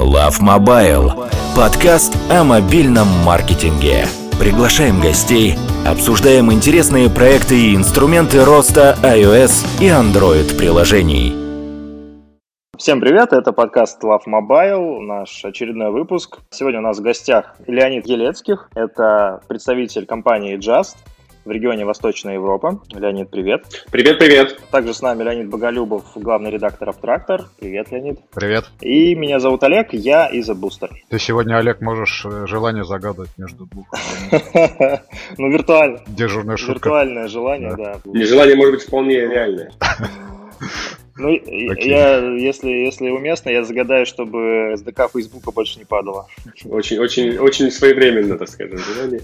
Love Mobile. Подкаст о мобильном маркетинге. Приглашаем гостей, обсуждаем интересные проекты и инструменты роста iOS и Android приложений. Всем привет, это подкаст Love Mobile, наш очередной выпуск. Сегодня у нас в гостях Леонид Елецких, это представитель компании Just в регионе Восточная Европа. Леонид, привет. Привет, привет. Также с нами Леонид Боголюбов, главный редактор Автрактор. Привет, Леонид. Привет. И меня зовут Олег, я из Бустер. Ты сегодня, Олег, можешь э, желание загадывать между двух. Ну, виртуально. Дежурная шутка. Виртуальное желание, да. И желание может быть вполне реальное. Ну, я, если, если уместно, я загадаю, чтобы SDK Фейсбука больше не падало. Очень, очень, очень своевременно, так скажем, желание.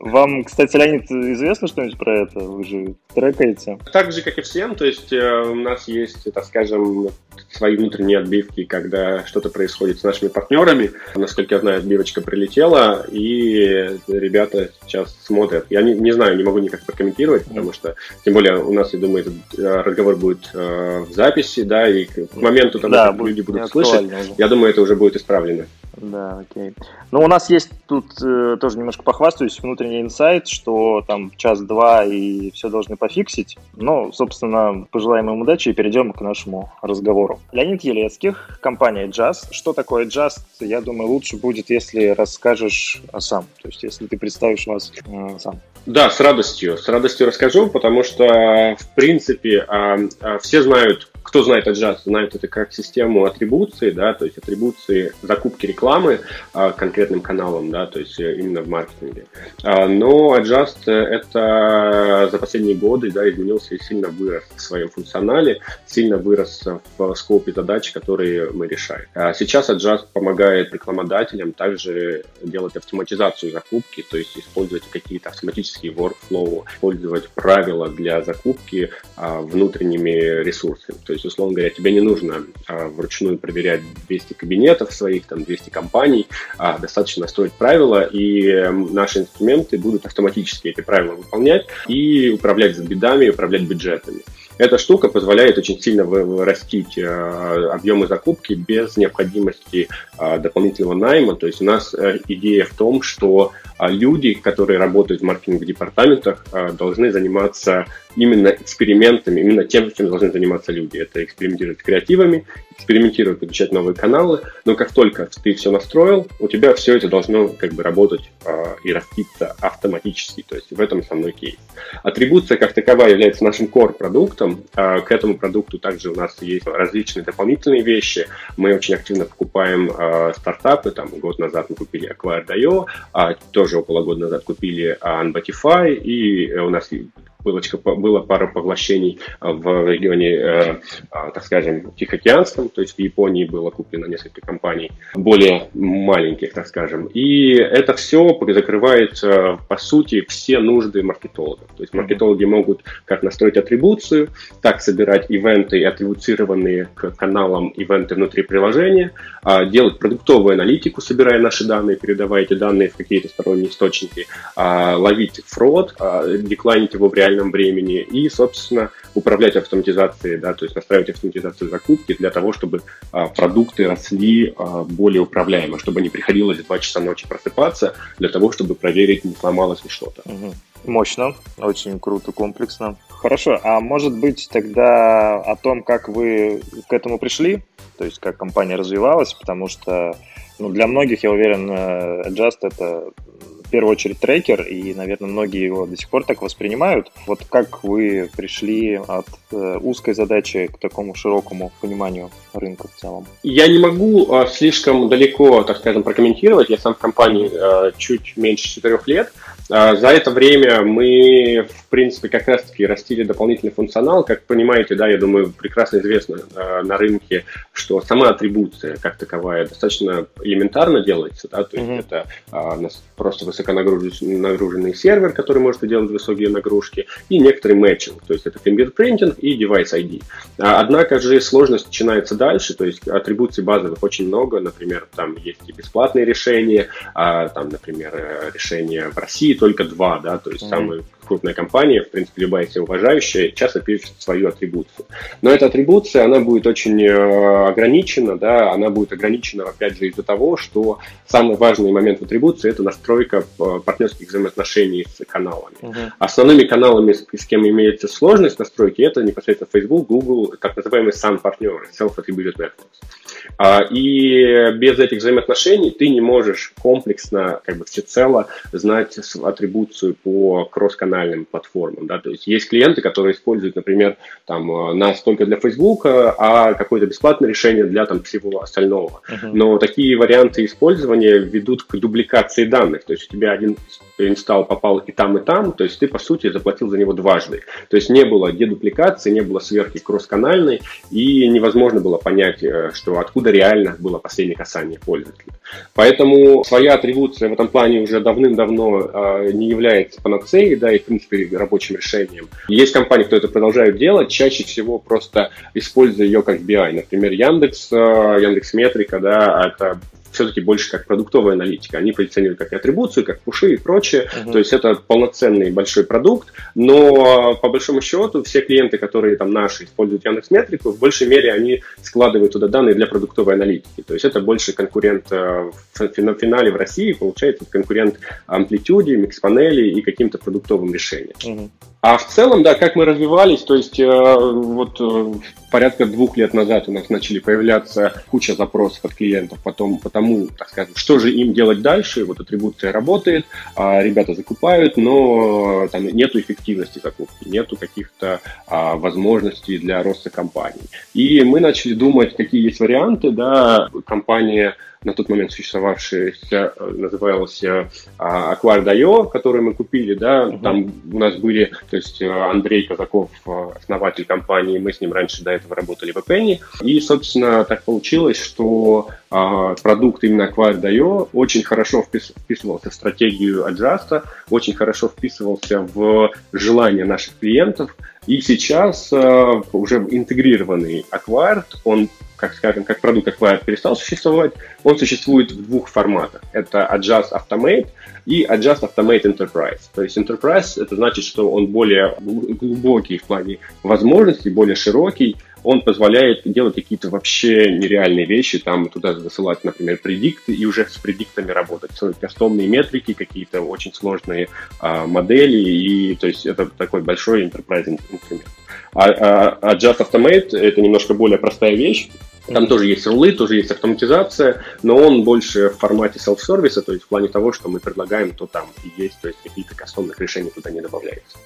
Вам, кстати, Леонид, известно что-нибудь про это? Вы же трекаете. Так же, как и всем, то есть э, у нас есть, так скажем, свои внутренние отбивки, когда что-то происходит с нашими партнерами. Насколько я знаю, отбивочка прилетела, и ребята сейчас смотрят. Я не, не знаю, не могу никак прокомментировать, потому что, тем более, у нас, я думаю, этот э, разговор будет э, в записи, да, и к моменту того, Да, люди будут слышать, уже. я думаю, это уже будет исправлено. Да, окей. Ну, у нас есть тут э, тоже немножко похвастаюсь, внутренний инсайт, что там час-два и все должны пофиксить. Ну, собственно, пожелаем им удачи и перейдем к нашему разговору. Леонид Елецких, компания Just. Что такое Just? Я думаю, лучше будет, если расскажешь сам. То есть, если ты представишь вас э, сам. Да, с радостью. С радостью расскажу, потому что, в принципе, а, а, все знают, кто знает Adjust, знают это как систему атрибуции, да, то есть атрибуции закупки рекламы а, конкретным каналам, да, то есть э, именно в маркетинге. А, Но Adjust э, это за последние годы, да, изменился и сильно вырос в своем функционале, сильно вырос в скопе задач, которые мы решаем. А Сейчас Adjust помогает рекламодателям также делать автоматизацию закупки, то есть использовать какие-то автоматические workflow, использовать правила для закупки а, внутренними ресурсами. То есть, условно говоря, тебе не нужно а, вручную проверять 200 кабинетов своих, там 200 компаний, а достаточно настроить правила, и м, наши инструменты будут автоматически эти правила выполнять и управлять бедами, управлять бюджетами. Эта штука позволяет очень сильно вы- вырастить э, объемы закупки без необходимости э, дополнительного найма. То есть у нас э, идея в том, что люди, которые работают в маркетинговых департаментах, э, должны заниматься именно экспериментами, именно тем, чем должны заниматься люди. Это экспериментировать с креативами, экспериментировать, подключать новые каналы. Но как только ты все настроил, у тебя все это должно как бы работать э, и раститься автоматически. То есть в этом основной кейс. Атрибуция как таковая является нашим core-продуктом. А К этому продукту также у нас есть различные дополнительные вещи. Мы очень активно покупаем а, стартапы. Там год назад мы купили Acquire.io, а тоже около года назад купили а, Unbotify, и э, у нас и было, пара поглощений а, в регионе, э, а, так скажем, Тихоокеанском, то есть в Японии было куплено несколько компаний, более маленьких, так скажем. И это все закрывает, по сути, все нужды маркетологов. То есть маркетологи могут как настроить атрибуцию, так собирать ивенты, атрибуцированные к каналам ивенты внутри приложения, а, делать продуктовую аналитику, собирая наши данные, передавая эти данные в какие-то сторонние источники, ловить фрод, деклайнить его в реальном времени и, собственно, управлять автоматизацией, да, то есть настраивать автоматизацию закупки для того, чтобы а, продукты росли а, более управляемо, чтобы не приходилось в 2 часа ночи просыпаться для того, чтобы проверить, не сломалось ли что-то. Мгм. Мощно, очень круто, комплексно. Хорошо, а может быть тогда о том, как вы к этому пришли, то есть как компания развивалась, потому что ну, для многих, я уверен, э, Adjust это первую очередь трекер, и, наверное, многие его до сих пор так воспринимают. Вот как вы пришли от э, узкой задачи к такому широкому пониманию рынка в целом? Я не могу а, слишком далеко, так скажем, прокомментировать. Я сам в компании а, чуть меньше четырех лет. А, за это время мы, в принципе, как раз-таки растили дополнительный функционал. Как понимаете, да, я думаю, прекрасно известно а, на рынке, что сама атрибуция как таковая достаточно элементарно делается. Да, то есть Мгм. это а, просто высоконагруженный нагруженный сервер, который может делать высокие нагрузки, и некоторый мэтчинг, то есть это фингерпринтинг и девайс ID. А, Однако же сложность начинается дальше, то есть атрибуций базовых очень много, например, там есть и бесплатные решения, а, там, например, э, решения в России только два, да, то есть Мгм. самые крупная компания, в принципе, любая себя уважающая, часто пишет свою атрибуцию. Но эта атрибуция, она будет очень э, ограничена, да, она будет ограничена, опять же, из-за того, что самый важный момент в атрибуции – это настройка э, партнерских взаимоотношений с каналами. Uh-huh. Основными каналами, с, с кем имеется сложность настройки, это непосредственно Facebook, Google, так называемые SAN-партнеры, Self-Attributed Networks. А, и без этих взаимоотношений ты не можешь комплексно, как бы всецело знать атрибуцию по кросс-канальным платформам. Да? То есть есть клиенты, которые используют, например, там, э, нас только для Facebook, а какое-то бесплатное решение для там, всего остального. Uh-huh. Но такие варианты использования ведут к дубликации данных. То есть у тебя один инсталл попал и там, и там, то есть ты, по сути, заплатил за него дважды. То есть не было дедупликации, не было сверхи кросс-канальной, и невозможно было понять, э, что откуда реально было последнее касание пользователя. Поэтому своя атрибуция в этом плане уже давным-давно э, не является панацеей, да, и, в принципе, рабочим решением. Есть компании, кто это продолжают делать, чаще всего просто используя ее как BI. Например, Яндекс, э, Яндекс Метрика, да, это все-таки больше как продуктовая аналитика. Они позиционируют как атрибуцию, как пуши и прочее. Uh-huh. То есть это полноценный большой продукт, но по большому счету все клиенты, которые там наши используют Яндекс Метрику, в большей мере они складывают туда данные для продуктовой аналитики. То есть это больше конкурент э, в финале в России, получается конкурент амплитуде, микс-панели и каким-то продуктовым решением. Uh-huh. А в целом, да, как мы развивались, то есть э, вот э, порядка двух лет назад у нас начали появляться куча запросов от клиентов потом, потому, так скажем, что же им делать дальше, вот атрибуция работает, а ребята закупают, но там нету эффективности закупки, нету каких-то а, возможностей для роста компании. И мы начали думать, какие есть варианты, да, компания на тот момент существовавшая, э, называлась э, Acquire.io, которую мы купили, да, uh-huh. там у нас были, то есть э, Андрей Казаков, основатель компании, мы с ним раньше до этого работали в Penny, и, собственно, так получилось, что продукт именно Acquire.io очень хорошо вписывался в стратегию Adjust, очень хорошо вписывался в желания наших клиентов, и сейчас уже интегрированный Acquired, он как скажем, как продукт Acquire перестал существовать, он существует в двух форматах. Это Adjust Automate и Adjust Automate Enterprise. То есть Enterprise это значит, что он более глубокий в плане возможностей, более широкий, он позволяет делать какие-то вообще нереальные вещи, там туда засылать, например, предикты и уже с предиктами работать, строить кастомные метрики, какие-то очень сложные а, модели, и то есть это такой большой enterprise инструмент. А, а, а Just Automate это немножко более простая вещь, там тоже есть рулы, тоже есть автоматизация, но он больше в формате селф-сервиса, то есть в плане того, что мы предлагаем, то там и есть, то есть какие-то кастомных решений туда не добавляются.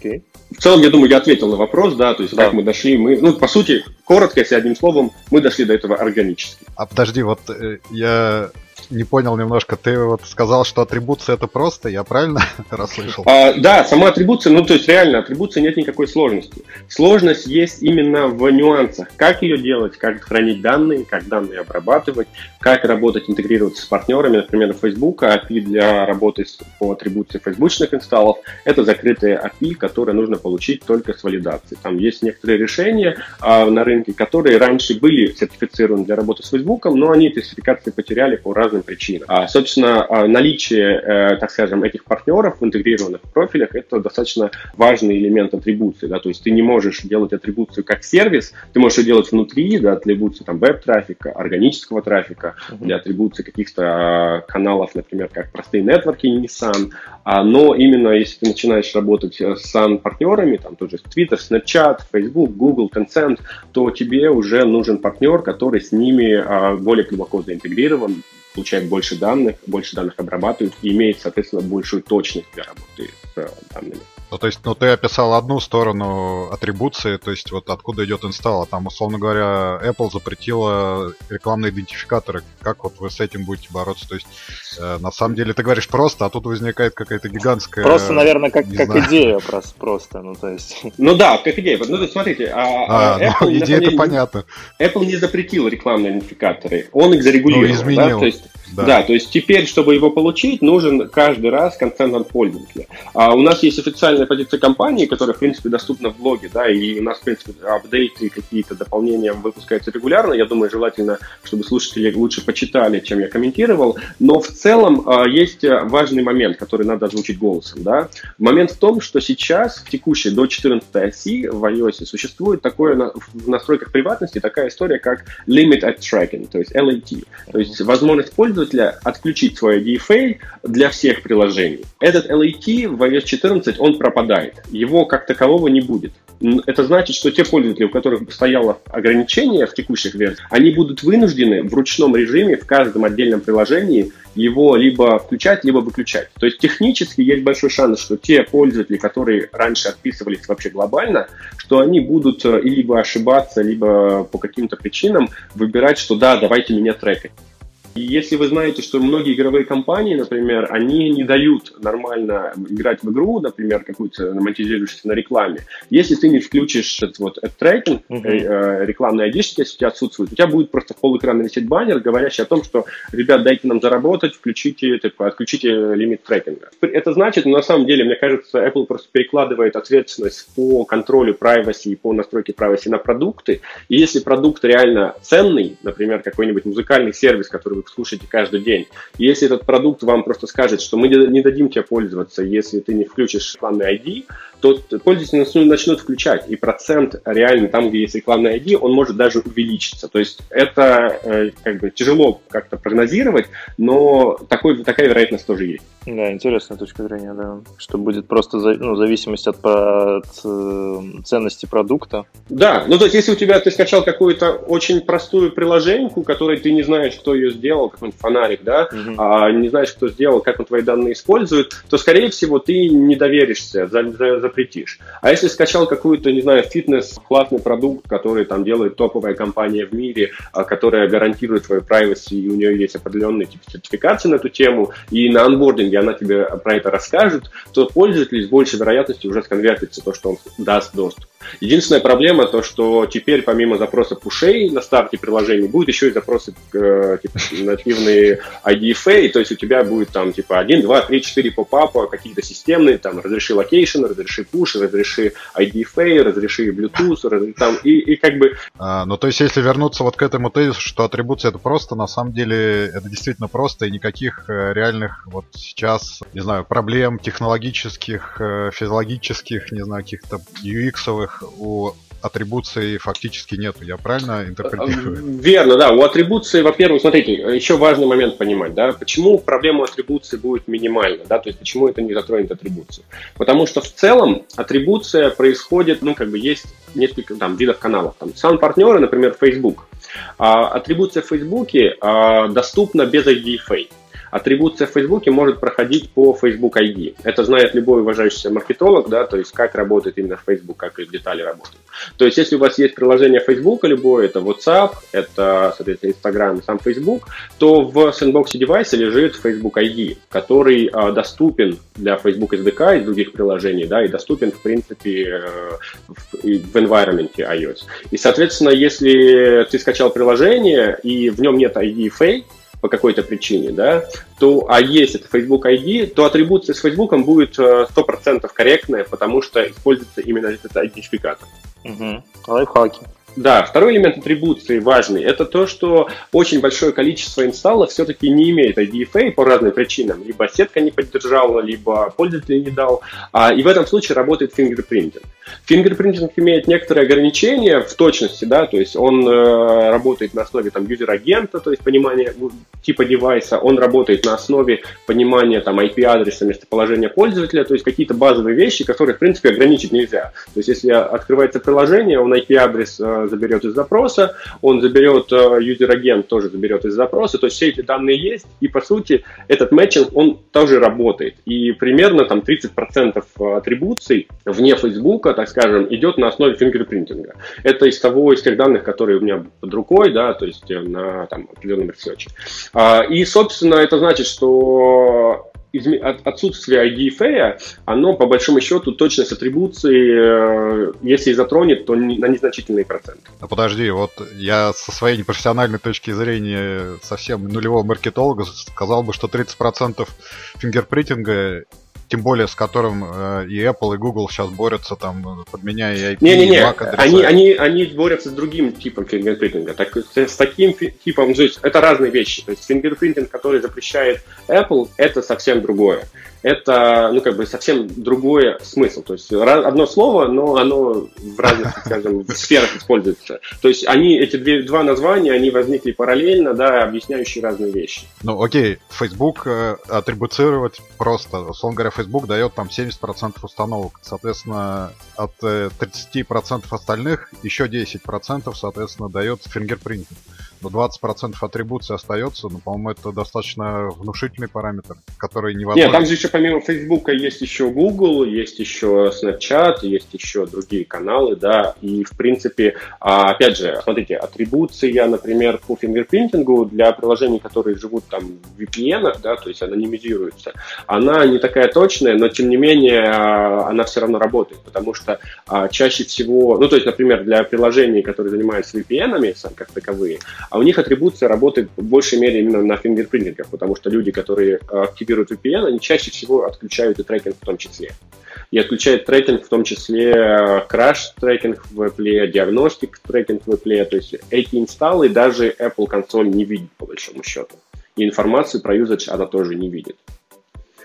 Okay. В целом, я думаю, я ответил на вопрос, да, то есть да. как мы дошли, мы, ну, по сути, коротко, если одним словом, мы дошли до этого органически. А подожди, вот э, я не понял немножко. Ты вот сказал, что атрибуция это просто, я правильно расслышал? А, да, сама атрибуция, ну то есть реально атрибуция нет никакой сложности. Сложность есть именно в нюансах. Как ее делать, как хранить данные, как данные обрабатывать, как работать, интегрироваться с партнерами, например, Facebook, API для работы по атрибуции фейсбучных инсталлов. Это закрытые API, которые нужно получить только с валидацией. Там есть некоторые решения а, на рынке, которые раньше были сертифицированы для работы с Facebook, но они сертификации потеряли по разным разным причинам. А, собственно, а, наличие, э, так скажем, этих партнеров в интегрированных профилях – это достаточно важный элемент атрибуции. Да? То есть ты не можешь делать атрибуцию как сервис, ты можешь ее делать внутри, да, атрибуции там, веб-трафика, органического трафика, uh-huh. для атрибуции каких-то а, каналов, например, как простые нетворки Nissan. А, но именно если ты начинаешь работать с SAN-партнерами, там тоже Twitter, Snapchat, Facebook, Google, Tencent, то тебе уже нужен партнер, который с ними а, более глубоко заинтегрирован, получает больше данных, больше данных обрабатывает и имеет, соответственно, большую точность для работы с э, данными. Ну, то есть, ну, ты описал одну сторону атрибуции, то есть, вот откуда идет инсталл, а там, условно говоря, Apple запретила рекламные идентификаторы. Как вот вы с этим будете бороться? То есть, э, на самом деле, ты говоришь просто, а тут возникает какая-то гигантская... Просто, наверное, как, как идея просто, просто, ну, то есть... Ну да, как идея. Ну, то есть, смотрите, а, а, а ну, Apple... Ну, идея-то понятно. Apple не запретил рекламные идентификаторы, он их зарегулировал. Ну, изменил. Да? То есть, Да. да, то есть теперь, чтобы его получить, нужен каждый раз консент от пользователя. А у нас есть официальная позиция компании, которая, в принципе, доступна в блоге, да, и у нас, в принципе, апдейты, какие-то дополнения выпускаются регулярно. Я думаю, желательно, чтобы слушатели лучше почитали, чем я комментировал. Но в целом а, есть важный момент, который надо озвучить голосом, да. Момент в том, что сейчас, в текущей до 14 оси в iOS существует такое в настройках приватности такая история, как Limit at Tracking, то есть LAT. То есть возможность пользователя отключить свой DFA для всех приложений. Этот LAT в iOS 14 он пропадает. Его как такового не будет. Это значит, что те пользователи, у которых стояло ограничение в текущих версиях, они будут вынуждены в ручном режиме в каждом отдельном приложении его либо включать, либо выключать. То есть технически есть большой шанс, что те пользователи, которые раньше отписывались вообще глобально, что они будут э, либо ошибаться, либо по каким-то причинам выбирать, что да, давайте меня трекать. И если вы знаете, что многие игровые компании, например, они не дают нормально играть в игру, например, какую-то монетизирующуюся на рекламе, если ты не включишь этот вот трекинг, uh-huh. э, рекламные айдишки, если у тебя отсутствуют, у тебя будет просто пол экрана висеть баннер, говорящий о том, что, ребят, дайте нам заработать, включите, типа, отключите лимит трекинга. Это значит, на самом деле, мне кажется, Apple просто перекладывает ответственность по контролю privacy и по настройке privacy на продукты, и если продукт реально ценный, например, какой-нибудь музыкальный сервис, который вы слушаете каждый день. Если этот продукт вам просто скажет, что мы не дадим тебе пользоваться, если ты не включишь рекламный ID, то пользователи начнут включать, и процент реально там, где есть рекламный ID, он может даже увеличиться. То есть это э, как бы тяжело как-то прогнозировать, но такой, такая вероятность тоже есть. Да, интересная точка зрения, да. Что будет просто ну, зависимость от, от э, ценности продукта. Да, ну то есть если у тебя ты скачал какую-то очень простую приложеньку, которой ты не знаешь, кто ее сделал, какой-нибудь фонарик, да, угу. а не знаешь, кто сделал, как он твои данные использует, то, скорее всего, ты не доверишься, за, за, запретишь. А если скачал какую-то, не знаю, фитнес, классный продукт, который там делает топовая компания в мире, а, которая гарантирует твою privacy, и у нее есть определенные типа, сертификации на эту тему, и на анбординге она тебе про это расскажет, то пользователь с большей вероятностью уже сконвертится то, что он даст доступ. Единственная проблема то, что теперь помимо запроса пушей на старте приложения будет еще и запросы э, типа, нативные IDFA, то есть у тебя будет там типа 1, 2, 3, 4 попапа, какие-то системные, там разреши location, разреши push, разреши IDFA, разреши Bluetooth, разреши, там и, и как бы... А, ну то есть если вернуться вот к этому тезису, что атрибуция это просто, на самом деле это действительно просто и никаких э, реальных вот сейчас, не знаю, проблем технологических, э, физиологических, не знаю, каких-то UX -овых у атрибуции фактически нету. Я правильно интерпретирую? Верно, да. У атрибуции, во-первых, смотрите, еще важный момент понимать, да, почему проблема атрибуции будет минимальна, да, то есть почему это не затронет атрибуцию. Потому что в целом атрибуция происходит, ну, как бы есть несколько там видов каналов. Там сам партнеры, например, Facebook. А, атрибуция в Facebook а, доступна без IDFA. Атрибуция в Facebook может проходить по Facebook ID. Это знает любой уважающийся маркетолог, да, то есть как работает именно Facebook, как детали работают. То есть если у вас есть приложение Facebook любое, это WhatsApp, это, соответственно, Instagram, сам Facebook, то в сэндбоксе девайса лежит Facebook ID, который э, доступен для Facebook SDK из других приложений, да, и доступен, в принципе, э, в, в environment iOS. И, соответственно, если ты скачал приложение, и в нем нет ID fake, по какой-то причине, да, то, а есть это Facebook ID, то атрибуция с Facebook будет 100% э, корректная, потому что используется именно этот идентификатор. Угу. Лайфхаки. Да, второй элемент атрибуции важный, это то, что очень большое количество инсталлов все-таки не имеет IDFA по разным причинам. Либо сетка не поддержала, либо пользователь не дал. А, и в этом случае работает fingerprinting. Fingerprinting имеет некоторые ограничения в точности, да, то есть он э, работает на основе там user-agent а, то есть понимания типа девайса, он работает на основе понимания там IP-адреса, местоположения пользователя, то есть какие-то базовые вещи, которые в принципе ограничить нельзя. То есть если открывается приложение, он IP-адрес э, заберет из запроса, он заберет, э, user-agent тоже заберет из запроса, то есть все эти данные есть, и по сути этот matching, он тоже работает. И примерно там 30% атрибуций вне Фейсбука, так скажем, идет на основе fingerprinting а. Это из того, из тех данных, которые у меня под рукой, да, то есть э, на там, определенном research е. А, и, собственно, это значит, что отсутствие IDFA, оно по большому счету точность атрибуции, э, если затронет, то на незначительный процент. А подожди, вот я со своей непрофессиональной точки зрения совсем нулевого маркетолога сказал бы, что 30% фингерпринтинга тем более с которым э, и Apple, и Google сейчас борются, там, подменяя IP, Не-не-не, они, они, они борются с другим типом фингерпринтинга. Так, с таким типом, то есть это разные вещи. То есть фингерпринтинг, который запрещает Apple, это совсем другое это, ну, как бы совсем другой смысл. То есть одно слово, но оно в разных, скажем, сферах используется. То есть они, эти две, два названия, они возникли параллельно, да, объясняющие разные вещи. Ну, окей, Facebook э, атрибуцировать просто. Условно говоря, Facebook дает там 70% установок. Соответственно, от э, 30% остальных еще 10%, соответственно, дает фингерпринтинг но 20% атрибуции остается, ну, по-моему, это достаточно внушительный параметр, который невозможно... Нет, там же еще помимо Facebook есть еще Google, есть еще Snapchat, есть еще другие каналы, да, и, в принципе, а, опять же, смотрите, атрибуция, например, по фингерпринтингу для приложений, которые живут там в VPN, да, то есть анонимизируются, она не такая точная, но, тем не менее, а, она все равно работает, потому что а, чаще всего, ну, то есть, например, для приложений, которые занимаются VPN, как таковые, а у них атрибуция работает в большей мере именно на фингерпринтингах, потому что люди, которые э, активируют VPN, они чаще всего отключают и трекинг в том числе. И отключают трекинг в том числе краш трекинг в Apple, диагностик трекинг в Apple, то есть эти инсталлы даже Apple консоль не видит по большому счету. И информацию про usage она тоже не видит.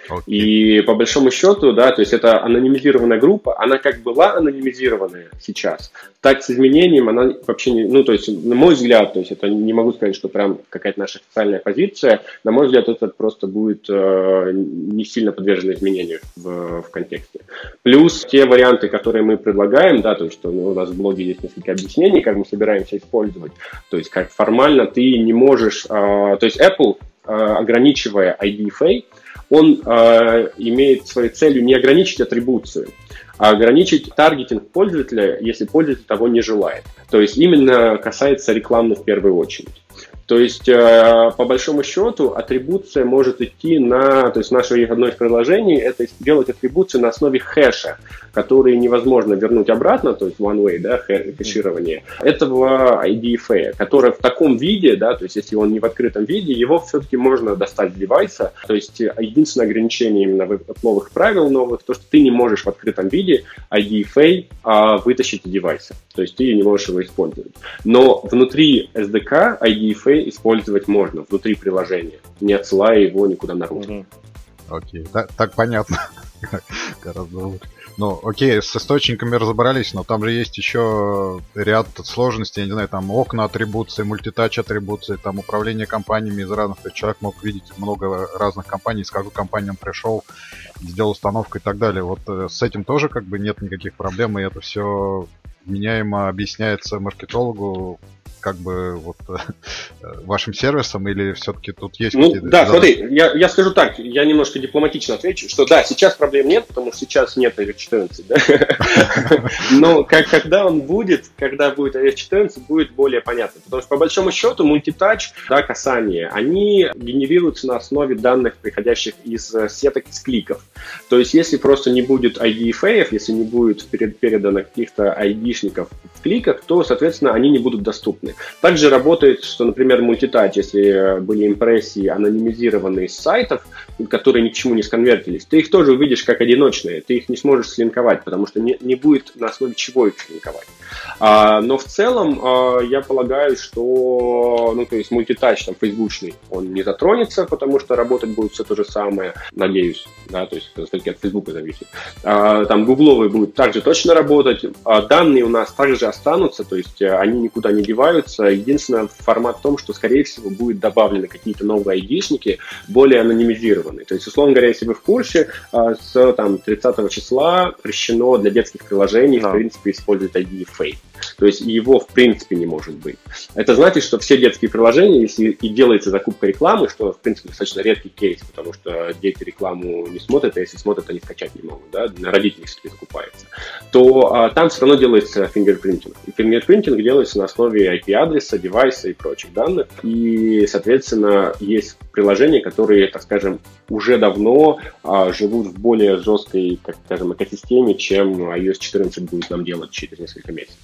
Okay. И по большому счету, да, то есть это анонимизированная группа, она как была анонимизированная сейчас, так с изменением она вообще не, ну, то есть, на мой взгляд, то есть это не могу сказать, что прям какая-то наша официальная позиция, на мой взгляд, это просто будет э, не сильно подвержено изменению в, в контексте. Плюс те варианты, которые мы предлагаем, да, то есть что ну, у нас в блоге есть несколько объяснений, как мы собираемся использовать, то есть как формально ты не можешь, э, то есть Apple, э, ограничивая IDFA, он э, имеет своей целью не ограничить атрибуцию, а ограничить таргетинг пользователя, если пользователь того не желает. То есть именно касается рекламы в первую очередь. То есть, э, по большому счету, атрибуция может идти на, то есть наше одно из приложений, это сделать атрибуцию на основе хэша, который невозможно вернуть обратно, то есть one way, да, хэширование, этого IDFA, которое в таком виде, да, то есть если он не в открытом виде, его все-таки можно достать с девайса. То есть единственное ограничение именно Apple правил новых, то, что ты не можешь в открытом виде IDFA а, вытащить из девайса. То есть ты не можешь его использовать. Но внутри SDK IDFA использовать можно внутри приложения, не отсылая его никуда наружу. Окей, так, так понятно. Гораздо лучше. Ну, окей, с источниками разобрались, но там же есть еще ряд сложностей, я не знаю, там окна атрибуции, мультитач атрибуции, там управление компаниями из разных, то есть человек мог видеть много разных компаний, с какой компанией он пришел, сделал установку и так далее. Вот э, с этим тоже как бы нет никаких проблем, и это все меняемо объясняется маркетологу как бы вот вашим сервисом или все-таки тут есть ну, какие-то... Да, задачи? смотри, я, я скажу так, я немножко дипломатично отвечу, что да, сейчас проблем нет, потому что сейчас нет iOS 14, да? но как, когда он будет, когда будет iOS 14, будет более понятно, потому что по большому счету мультитач, да, касание, они генерируются на основе данных, приходящих из э, сеток, из кликов. То есть если просто не будет IDFA, если не будет передано каких-то ID-шников в кликах, то, соответственно, они не будут доступны. Также работает, что, например, мультитач, если были импрессии анонимизированные с сайтов, которые ни к чему не сконвертились, ты их тоже увидишь как одиночные, ты их не сможешь слинковать, потому что не, не будет на основе чего их слинковать. А, но в целом а, я полагаю, что, ну, то есть мультитач там фейсбучный, он не затронется, потому что работать будет все то же самое, надеюсь, да, то есть это все-таки от Фейсбука зависит. А, там гугловый будет также точно работать, а данные у нас также останутся, то есть они никуда не деваются. Единственное, формат в том, что, скорее всего, будет добавлены какие-то новые ID-шники, более анонимизированные. То есть, условно говоря, если вы в курсе, с там, 30 числа запрещено для детских приложений, да. в принципе, использовать ID Fake. То есть его в принципе не может быть. Это значит, что все детские приложения, если и делается закупка рекламы, что в принципе достаточно редкий кейс, потому что дети рекламу не смотрят, а если смотрят, они скачать не могут, да, на родителей все-таки закупается, то а, там все равно делается фингерпринтинг. И фингерпринтинг делается на основе IP-адреса, девайса и прочих данных. И, соответственно, есть приложения, которые, так скажем, уже давно а, живут в более жесткой, как скажем, экосистеме, чем iOS 14 будет нам делать через несколько месяцев.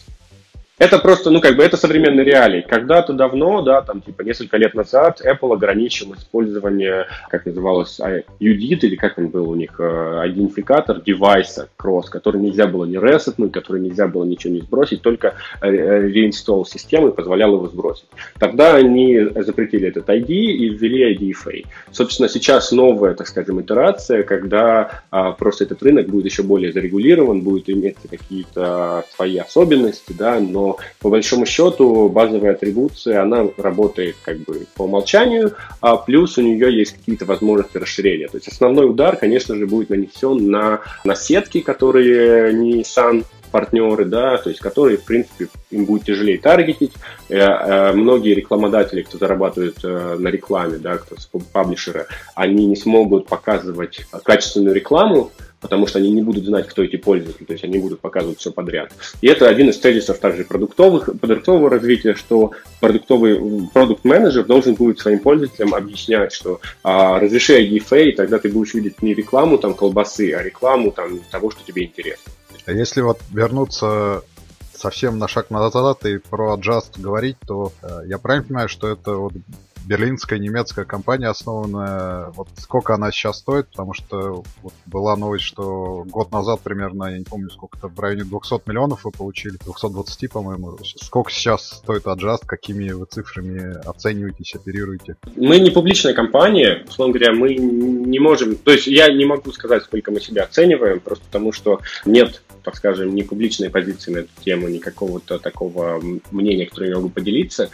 Это просто, ну, как бы, это современные реалии. Когда-то давно, да, там, типа, несколько лет назад Apple ограничил использование, как называлось, а, или как он был у них, э, идентификатор девайса Cross, который нельзя было не ресетнуть, который нельзя было ничего не сбросить, только э, реинсталл системы позволял его сбросить. Тогда они запретили этот ID и ввели IDFA. Собственно, сейчас новая, так скажем, итерация, когда а, просто этот рынок будет еще более зарегулирован, будет иметь какие-то свои особенности, да, но по большому счету базовая атрибуция, она работает как бы по умолчанию, а плюс у нее есть какие-то возможности расширения. То есть основной удар, конечно же, будет нанесен на, на сетки, которые не Nissan партнеры, да, то есть которые, в принципе, им будет тяжелее таргетить. Э, э, многие рекламодатели, кто зарабатывает э, на рекламе, да, кто паблишеры, они не смогут показывать качественную рекламу, потому что они не будут знать, кто эти пользователи, то есть они будут показывать все подряд. И это один из тезисов также продуктовых, продуктового развития, что продуктовый продукт-менеджер должен будет своим пользователям объяснять, что а, разреши IDFA, тогда ты будешь видеть не рекламу там колбасы, а рекламу там того, что тебе интересно. Если вот вернуться совсем на шаг назад и про Adjust говорить, то э, я правильно понимаю, что это вот берлинская немецкая компания, основанная. Вот сколько она сейчас стоит, потому что вот была новость, что год назад примерно, я не помню сколько-то, в районе 200 миллионов вы получили, 220, по-моему. Сколько сейчас стоит Adjust, какими вы цифрами оцениваетесь, оперируете? Мы не публичная компания, условно говоря, мы не можем, то есть я не могу сказать, сколько мы себя оцениваем, просто потому что нет так скажем, не публичной позиции на эту тему, ни какого-то такого мнения, которое я могу поделиться.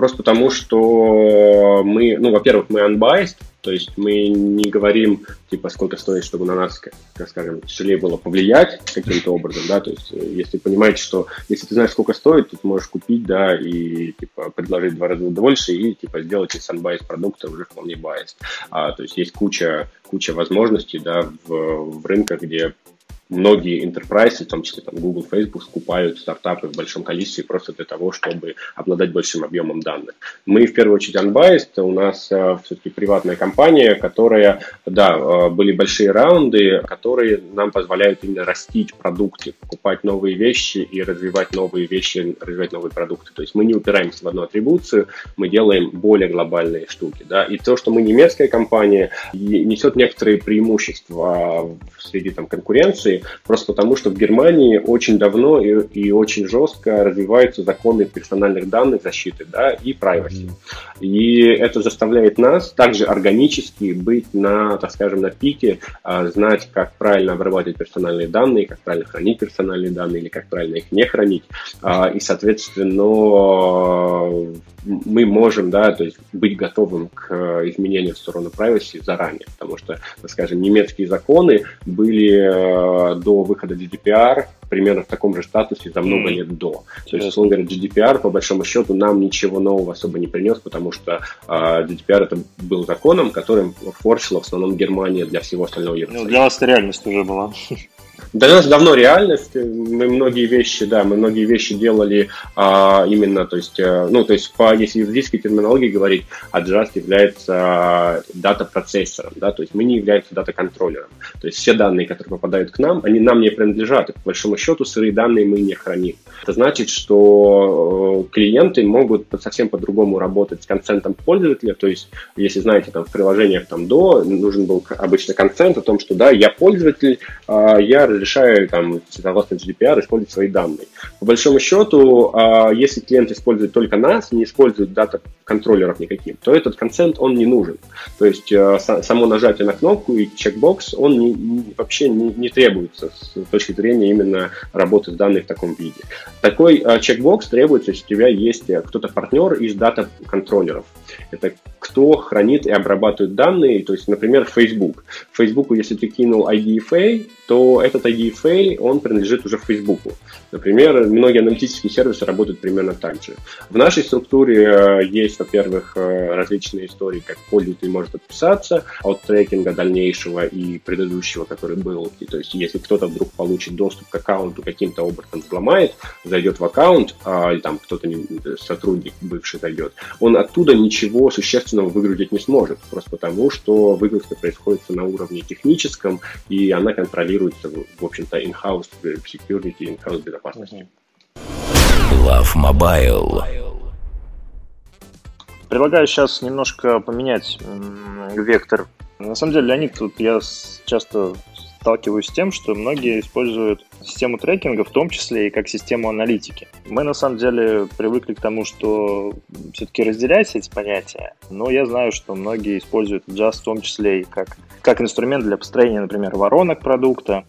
Просто потому, что мы, ну, во-первых, мы unbiased, то есть мы не говорим, типа, сколько стоит, чтобы на нас, как скажем, тяжелее было повлиять каким-то образом, да, то есть э, если понимаете, что если ты знаешь, сколько стоит, то ты можешь купить, да, и, типа, предложить два раза больше и, типа, сделать из unbiased продукта уже вполне biased. А, то есть есть куча, куча возможностей, да, в, в рынках, где многие enterprise, в том числе там, Google, Facebook, скупают стартапы в большом количестве просто для того, чтобы обладать большим объемом данных. Мы в первую очередь unbiased, у нас э, все-таки приватная компания, которая, да, э, были большие раунды, которые нам позволяют именно растить продукты, покупать новые вещи и развивать новые вещи, развивать новые продукты. То есть мы не упираемся в одну атрибуцию, мы делаем более глобальные штуки. Да? И то, что мы немецкая компания, несет некоторые преимущества среди там, конкуренции, просто потому что в Германии очень давно и, и очень жестко развиваются законы персональных данных, защиты да, и privacy. И это заставляет нас также органически быть на, так скажем, на пике, а, знать, как правильно обрабатывать персональные данные, как правильно хранить персональные данные или как правильно их не хранить. А, и, соответственно, мы можем, да, то есть быть готовым к изменению в сторону privacy заранее, потому что, скажем, немецкие законы были а, до выхода GDPR примерно в таком же статусе за много лет до. То есть, условно говоря, GDPR, по большому счету, нам ничего нового особо не принес, потому что э, GDPR это был законом, которым форсила в основном Германия для всего остального Евросоюза. Ну, для вас это реальность уже была. Для нас давно реальность. Мы многие вещи, да, мы многие вещи делали а, именно, то есть, а, ну, то есть, по, если юридической терминологии говорить, Adjust является а, дата-процессором, да, то есть мы не являемся дата-контроллером. То есть все данные, которые попадают к нам, они нам не принадлежат, и по большому счету сырые данные мы не храним. Это значит, что э, клиенты могут совсем по-другому работать с консентом пользователя, то есть, если знаете, там в приложениях там до нужен был обычно консент о том, что да, я пользователь, а, я разрешаю там, согласно GDPR использовать свои данные. По большому счету, а, если клиент использует только нас, не использует дата контроллеров никаким, то этот консент, он не нужен. То есть э, само нажатие на кнопку и чекбокс, он не, не, вообще не, не требуется с точки зрения именно работы с данными в таком виде. Такой э, чекбокс требуется, если у тебя есть э, кто-то партнер из дата-контроллеров. Это кто хранит и обрабатывает данные, то есть, например, Facebook. Фейсбуку, если ты кинул IDFA, то этот IDFA, он принадлежит уже Фейсбуку. Например, многие аналитические сервисы работают примерно так же. В нашей структуре э, есть, во-первых, э, различные истории, как пользователь может отписаться от трекинга дальнейшего и предыдущего, который был. И, то есть, если кто-то вдруг получит доступ к аккаунту, каким-то образом взломает, зайдет в аккаунт, а, или там кто-то, сотрудник бывший зайдет, он оттуда ничего существенного выгрузить не сможет, просто потому, что выгрузка происходит на уровне техническом, и она контролируется, в общем-то, in-house security, in-house безопасности. Love Mobile. Предлагаю сейчас немножко поменять вектор. На самом деле, Леонид, тут я часто сталкиваюсь с тем, что многие используют систему трекинга, в том числе и как систему аналитики. Мы на самом деле привыкли к тому, что все-таки разделять эти понятия, но я знаю, что многие используют Just в том числе и как, как инструмент для построения, например, воронок продукта,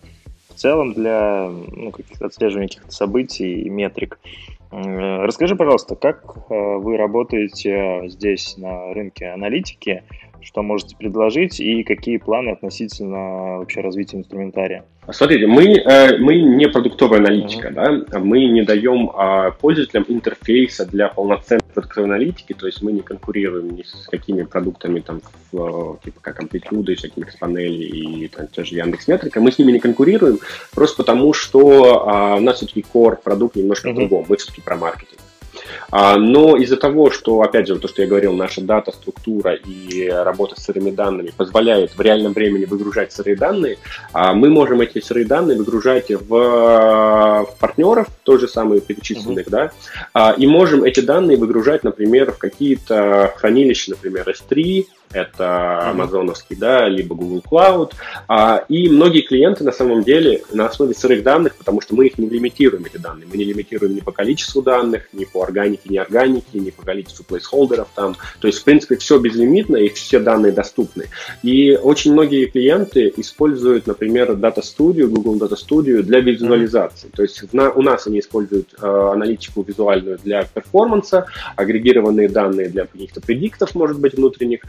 целом для ну, каких-то отслеживания каких-то событий и метрик. Расскажи, пожалуйста, как э, вы работаете здесь на рынке аналитики что можете предложить и какие планы относительно вообще развития инструментария? Смотрите, мы, э, мы не продуктовая аналитика, mm-hmm. да, мы не даем а, пользователям интерфейса для полноценной продуктовой аналитики, то есть мы не конкурируем ни с какими продуктами, там, типа как Amplitude, всякими Xpanel и там, те же Яндекс.Метрика, мы с ними не конкурируем, просто потому что а, у нас все-таки core продукт немножко mm-hmm. другом, мы все-таки про маркетинг. А, но из-за того, что, опять же, то, что я говорил, наша дата, структура и работа с сырыми данными позволяет в реальном времени выгружать сырые данные, а, мы можем эти сырые данные выгружать в партнеров, то же самое перечисленных, uh-huh. да, а, и можем эти данные выгружать, например, в какие-то хранилища, например, S3, это амазоновский, да, либо Google Cloud. А, и многие клиенты на самом деле на основе сырых данных, потому что мы их не лимитируем, эти данные. Мы не лимитируем ни по количеству данных, ни по органике, ни органике, ни по количеству плейсхолдеров там. То есть, в принципе, все безлимитно и все данные доступны. И очень многие клиенты используют, например, Data Studio, Google Data Studio для визуализации. То есть на, у нас они используют э, аналитику визуальную для перформанса, агрегированные данные для каких-то предиктов, может быть, внутренних,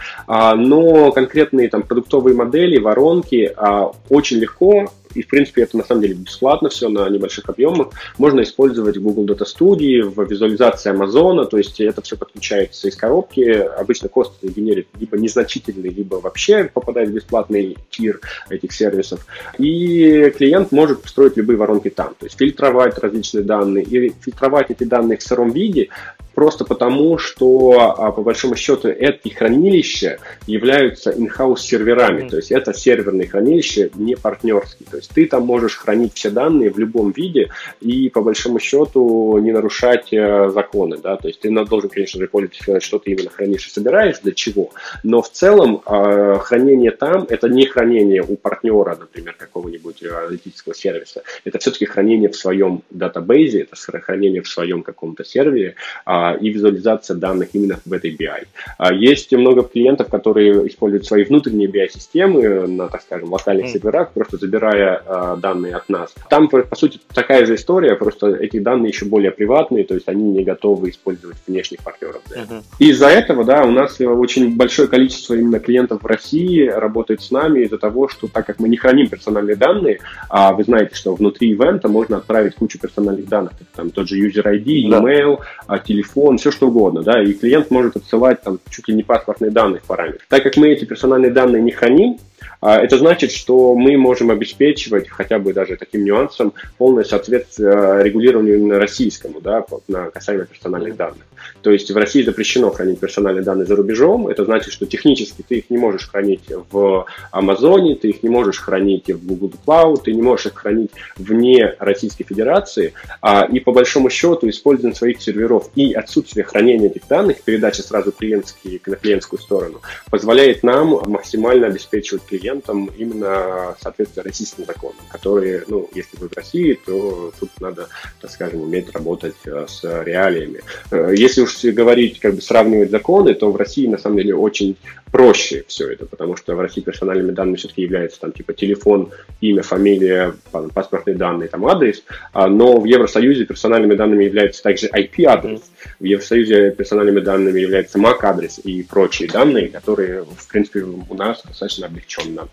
но конкретные там продуктовые модели, воронки а, очень легко и, в принципе, это на самом деле бесплатно все на небольших объемах. Можно использовать Google Data Studio, в визуализации Амазона, то есть это все подключается из коробки. Обычно кост генерит либо незначительный, либо вообще попадает в бесплатный тир этих сервисов. И клиент может построить любые воронки там, то есть фильтровать различные данные и фильтровать эти данные в сыром виде, просто потому, что а, по большому счету эти хранилища являются in-house серверами, mm-hmm. то есть это серверные хранилища, не партнерские. То есть ты там можешь хранить все данные в любом виде и по большому счету не нарушать э, законы, да, то есть ты должен, конечно же, пользователю что ты именно хранишь и собираешь, для чего, но в целом э, хранение там это не хранение у партнера, например, какого-нибудь аналитического сервиса, это все-таки хранение в своем датабейзе, это хранение в своем каком-то сервере, э, и визуализация данных именно в этой BI. А, есть много клиентов, которые используют свои внутренние BI-системы на, так скажем, локальных mm. серверах, просто забирая а, данные от нас. Там, по, по сути, такая же история, просто эти данные еще более приватные, то есть они не готовы использовать внешних партнеров. Да. Mm-hmm. из-за этого, да, у нас очень большое количество именно клиентов в России работает с нами из-за того, что так как мы не храним персональные данные, а вы знаете, что внутри ивента можно отправить кучу персональных данных, там тот же user ID, email, да. телефон, телефон, все что угодно, да, и клиент может отсылать там чуть ли не паспортные данные в параметр. Так как мы эти персональные данные не храним, а, это значит, что мы можем обеспечивать хотя бы даже таким нюансом полное соответствие э, регулированию российскому, да, на касаемо персональных данных. То есть в России запрещено хранить персональные данные за рубежом. Это значит, что технически ты их не можешь хранить в Амазоне, ты их не можешь хранить в Google Cloud, ты не можешь их хранить вне Российской Федерации. А, и по большому счету использование своих серверов и отсутствие хранения этих данных, передача сразу клиентские, на клиентскую сторону, позволяет нам максимально обеспечивать клиентам именно соответствие российским законам, которые, ну, если вы в России, то тут надо, так скажем, уметь работать э, с реалиями. Если э, если уж говорить, как бы сравнивать законы, то в России на самом деле очень проще все это, потому что в России персональными данными все-таки являются там типа телефон, имя, фамилия, паспортные данные, там адрес, а, но в Евросоюзе персональными данными являются также IP-адрес, в Евросоюзе персональными данными является MAC-адрес и прочие данные, которые, в принципе, у нас достаточно облегченно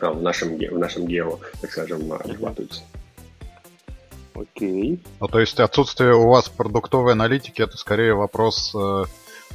а, в нашем, в нашем гео, так скажем, обрабатываются. Окей. Ну, то есть отсутствие у вас продуктовой аналитики это скорее вопрос э,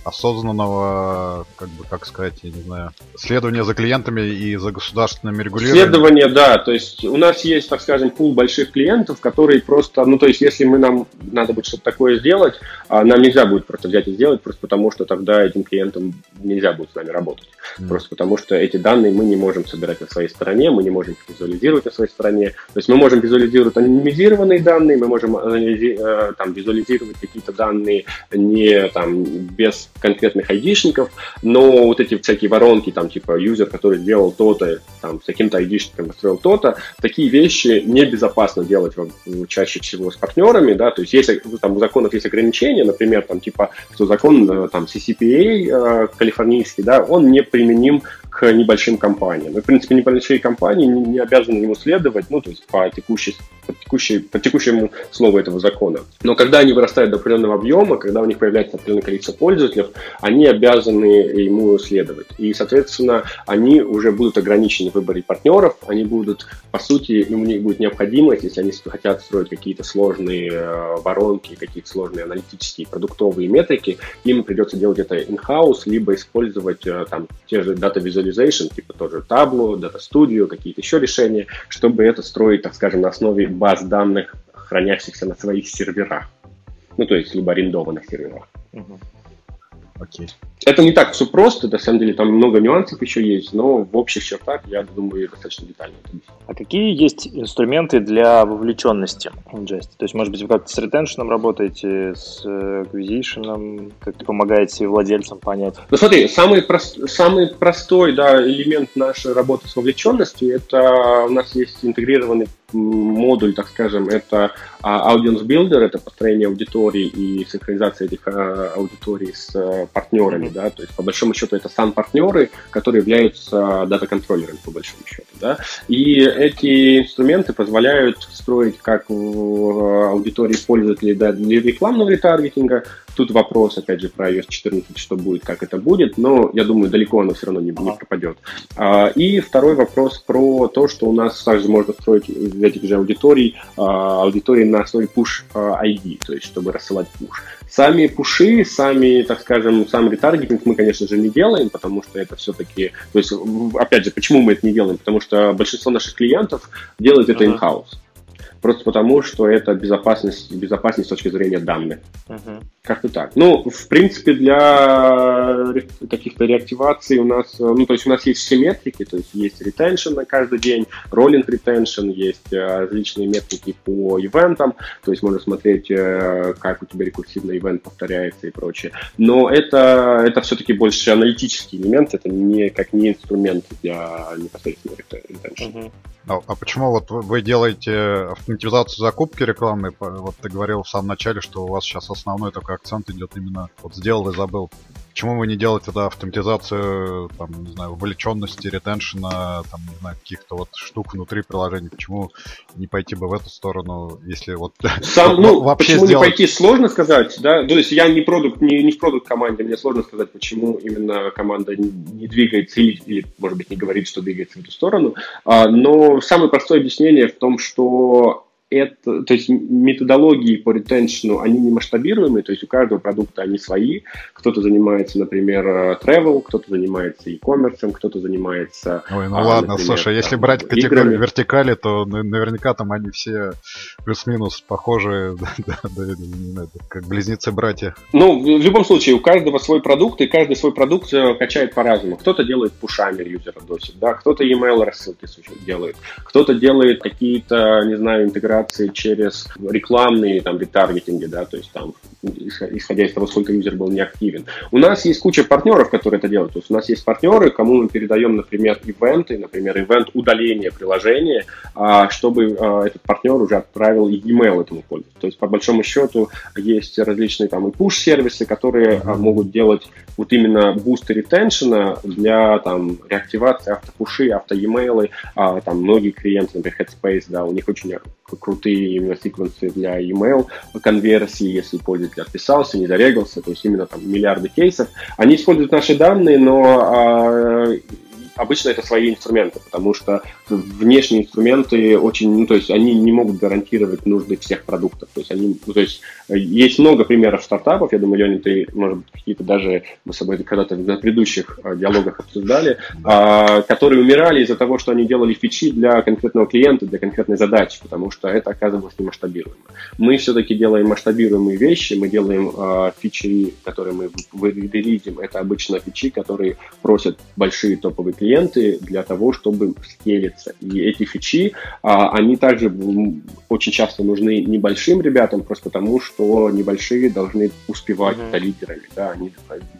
осознанного, как бы, как сказать, я не знаю, следования за клиентами и за государственными регулированиями? Следование, да. То есть у нас есть, так скажем, пул больших клиентов, которые просто, ну, то есть если мы нам надо будет что-то такое сделать, а нам нельзя будет просто взять и сделать, просто потому что тогда этим клиентам нельзя будет с нами работать. Mm. Просто потому что эти данные мы не можем собирать на своей стороне, мы не можем их визуализировать на своей стороне. То есть мы можем визуализировать анонимизированные данные, мы можем э, там, визуализировать какие-то данные не там без конкретных айдишников, но вот эти всякие воронки, там, типа, юзер, который сделал то-то, там, с каким-то айдишником построил то-то, такие вещи небезопасно делать чаще всего с партнерами, да, то есть если там у законов есть ограничения, например, там, типа, что закон, э, там, CCPA э, калифорнийский, да, он не применим к небольшим компаниям. И, в принципе, небольшие компании не, не обязаны ему следовать, ну, то есть по, текущей, по, текущей, по текущему слову этого закона. Но когда они вырастают до определенного объема, когда у них появляется определенное количество пользователей, они обязаны ему следовать. И, соответственно, они уже будут ограничены в выборе партнеров, они будут, по сути, у них будет необходимость, если они хотят строить какие-то сложные э, воронки, какие-то сложные аналитические продуктовые метрики, им придется делать это in-house, либо использовать э, там те же дата visualization, типа тоже Tableau, Data Studio, какие-то еще решения, чтобы это строить, так скажем, на основе баз данных, хранящихся на своих серверах. Ну, то есть, либо арендованных серверах. Uh-huh. Окей. Это не так все просто, на самом деле там много нюансов еще есть, но в общих чертах, я думаю, достаточно детально А какие есть инструменты для вовлеченности в Jest? То есть, может быть, вы как-то с ретеншеном работаете, с acquisition, как-то помогаете владельцам понять? Ну смотри, самый, прост, самый простой да, элемент нашей работы с вовлеченностью, это у нас есть интегрированный модуль, так скажем, это а, Audience Builder, это построение аудитории и синхронизация этих а, аудиторий с э, партнерами, да, то есть по большому счету это сам партнеры, которые являются дата-контроллерами по большому счету, да, и эти инструменты позволяют строить как в аудитории пользователей да, для рекламного ретаргетинга, Тут вопрос, опять же, про iOS 14, что будет, как это будет, но я думаю, далеко оно все равно не, не пропадет. А, и второй вопрос про то, что у нас также можно строить из этих же аудиторий, а, аудитории на основе push а, ID, то есть чтобы рассылать push. Сами пуши, сами, так скажем, сам ретаргетинг мы, конечно же, не делаем, потому что это все-таки, то есть, опять же, почему мы это не делаем? Потому что большинство наших клиентов делают это in-house. Просто потому, что это безопасность, безопасность с точки зрения данных. Uh-huh. Как-то так. Ну, в принципе, для каких-то реактиваций у нас, ну, то есть у нас есть все метрики, то есть есть retention на каждый день, rolling retention, есть э, различные метрики по ивентам, то есть можно смотреть, э, как у тебя рекурсивный ивент повторяется и прочее. Но это, это все-таки больше аналитический элемент, это не как не инструмент для непосредственного retention. Uh-huh. А, а почему вот вы делаете автоматизацию закупки рекламы? Вот ты говорил в самом начале, что у вас сейчас основной такой акцент идет именно вот сделал и забыл. Почему вы не делаете тогда автоматизацию, там, не знаю, вовлеченности, ретеншена, там, не знаю, каких-то вот штук внутри приложения? Почему не пойти бы в эту сторону, если вот Сам, ну, вообще почему сделать... не пойти, сложно сказать, да? То есть я не продукт, не, не в продукт команде, мне сложно сказать, почему именно команда не, не двигается или, или, может быть, не говорит, что двигается в эту сторону. А, но самое простое объяснение в том, что это, то есть методологии по ретеншну, они не масштабируемые, то есть у каждого продукта они свои. Кто-то занимается, например, travel, кто-то занимается e-commerce, кто-то занимается... Ой, ну а, ладно, например, слушай, если брать категорию играми. вертикали, то наверняка там они все плюс-минус похожие, как близнецы-братья. Ну, в любом случае, у каждого свой продукт, и каждый свой продукт э, качает по-разному. Кто-то делает пушами юзера досит, да, кто-то email рассылки делает, кто-то делает какие-то, не знаю, интеграции автоматизации через рекламные там ретаргетинги, да, то есть там исходя из того, сколько юзер был неактивен. У нас есть куча партнеров, которые это делают. То есть у нас есть партнеры, кому мы передаем, например, ивенты, например, ивент удаления приложения, а, чтобы а, этот партнер уже отправил e-mail этому пользователю. То есть, по большому счету, есть различные там и push-сервисы, которые а, могут делать вот именно бусты ретеншена для там реактивации автопуши, авто-емейлы, там многие клиенты, например, Headspace, да, у них очень крутые именно секвенсы для email конверсии, если пользователь отписался, не зарегался, то есть именно там миллиарды кейсов. Они используют наши данные, но а, обычно это свои инструменты, потому что внешние инструменты очень, ну, то есть они не могут гарантировать нужды всех продуктов. То есть они, ну, то есть есть много примеров стартапов, я думаю, Леня, ты, может быть, какие-то даже мы с собой когда-то на предыдущих а, диалогах обсуждали, а, которые умирали из-за того, что они делали фичи для конкретного клиента, для конкретной задачи, потому что это оказывалось не масштабируемо. Мы все-таки делаем масштабируемые вещи, мы делаем а, фичи, которые мы релизим, это обычно фичи, которые просят большие топовые клиенты, клиенты для того, чтобы скелиться. И эти фичи, а, они также очень часто нужны небольшим ребятам, просто потому что небольшие должны успевать mm-hmm. за лидерами, да, они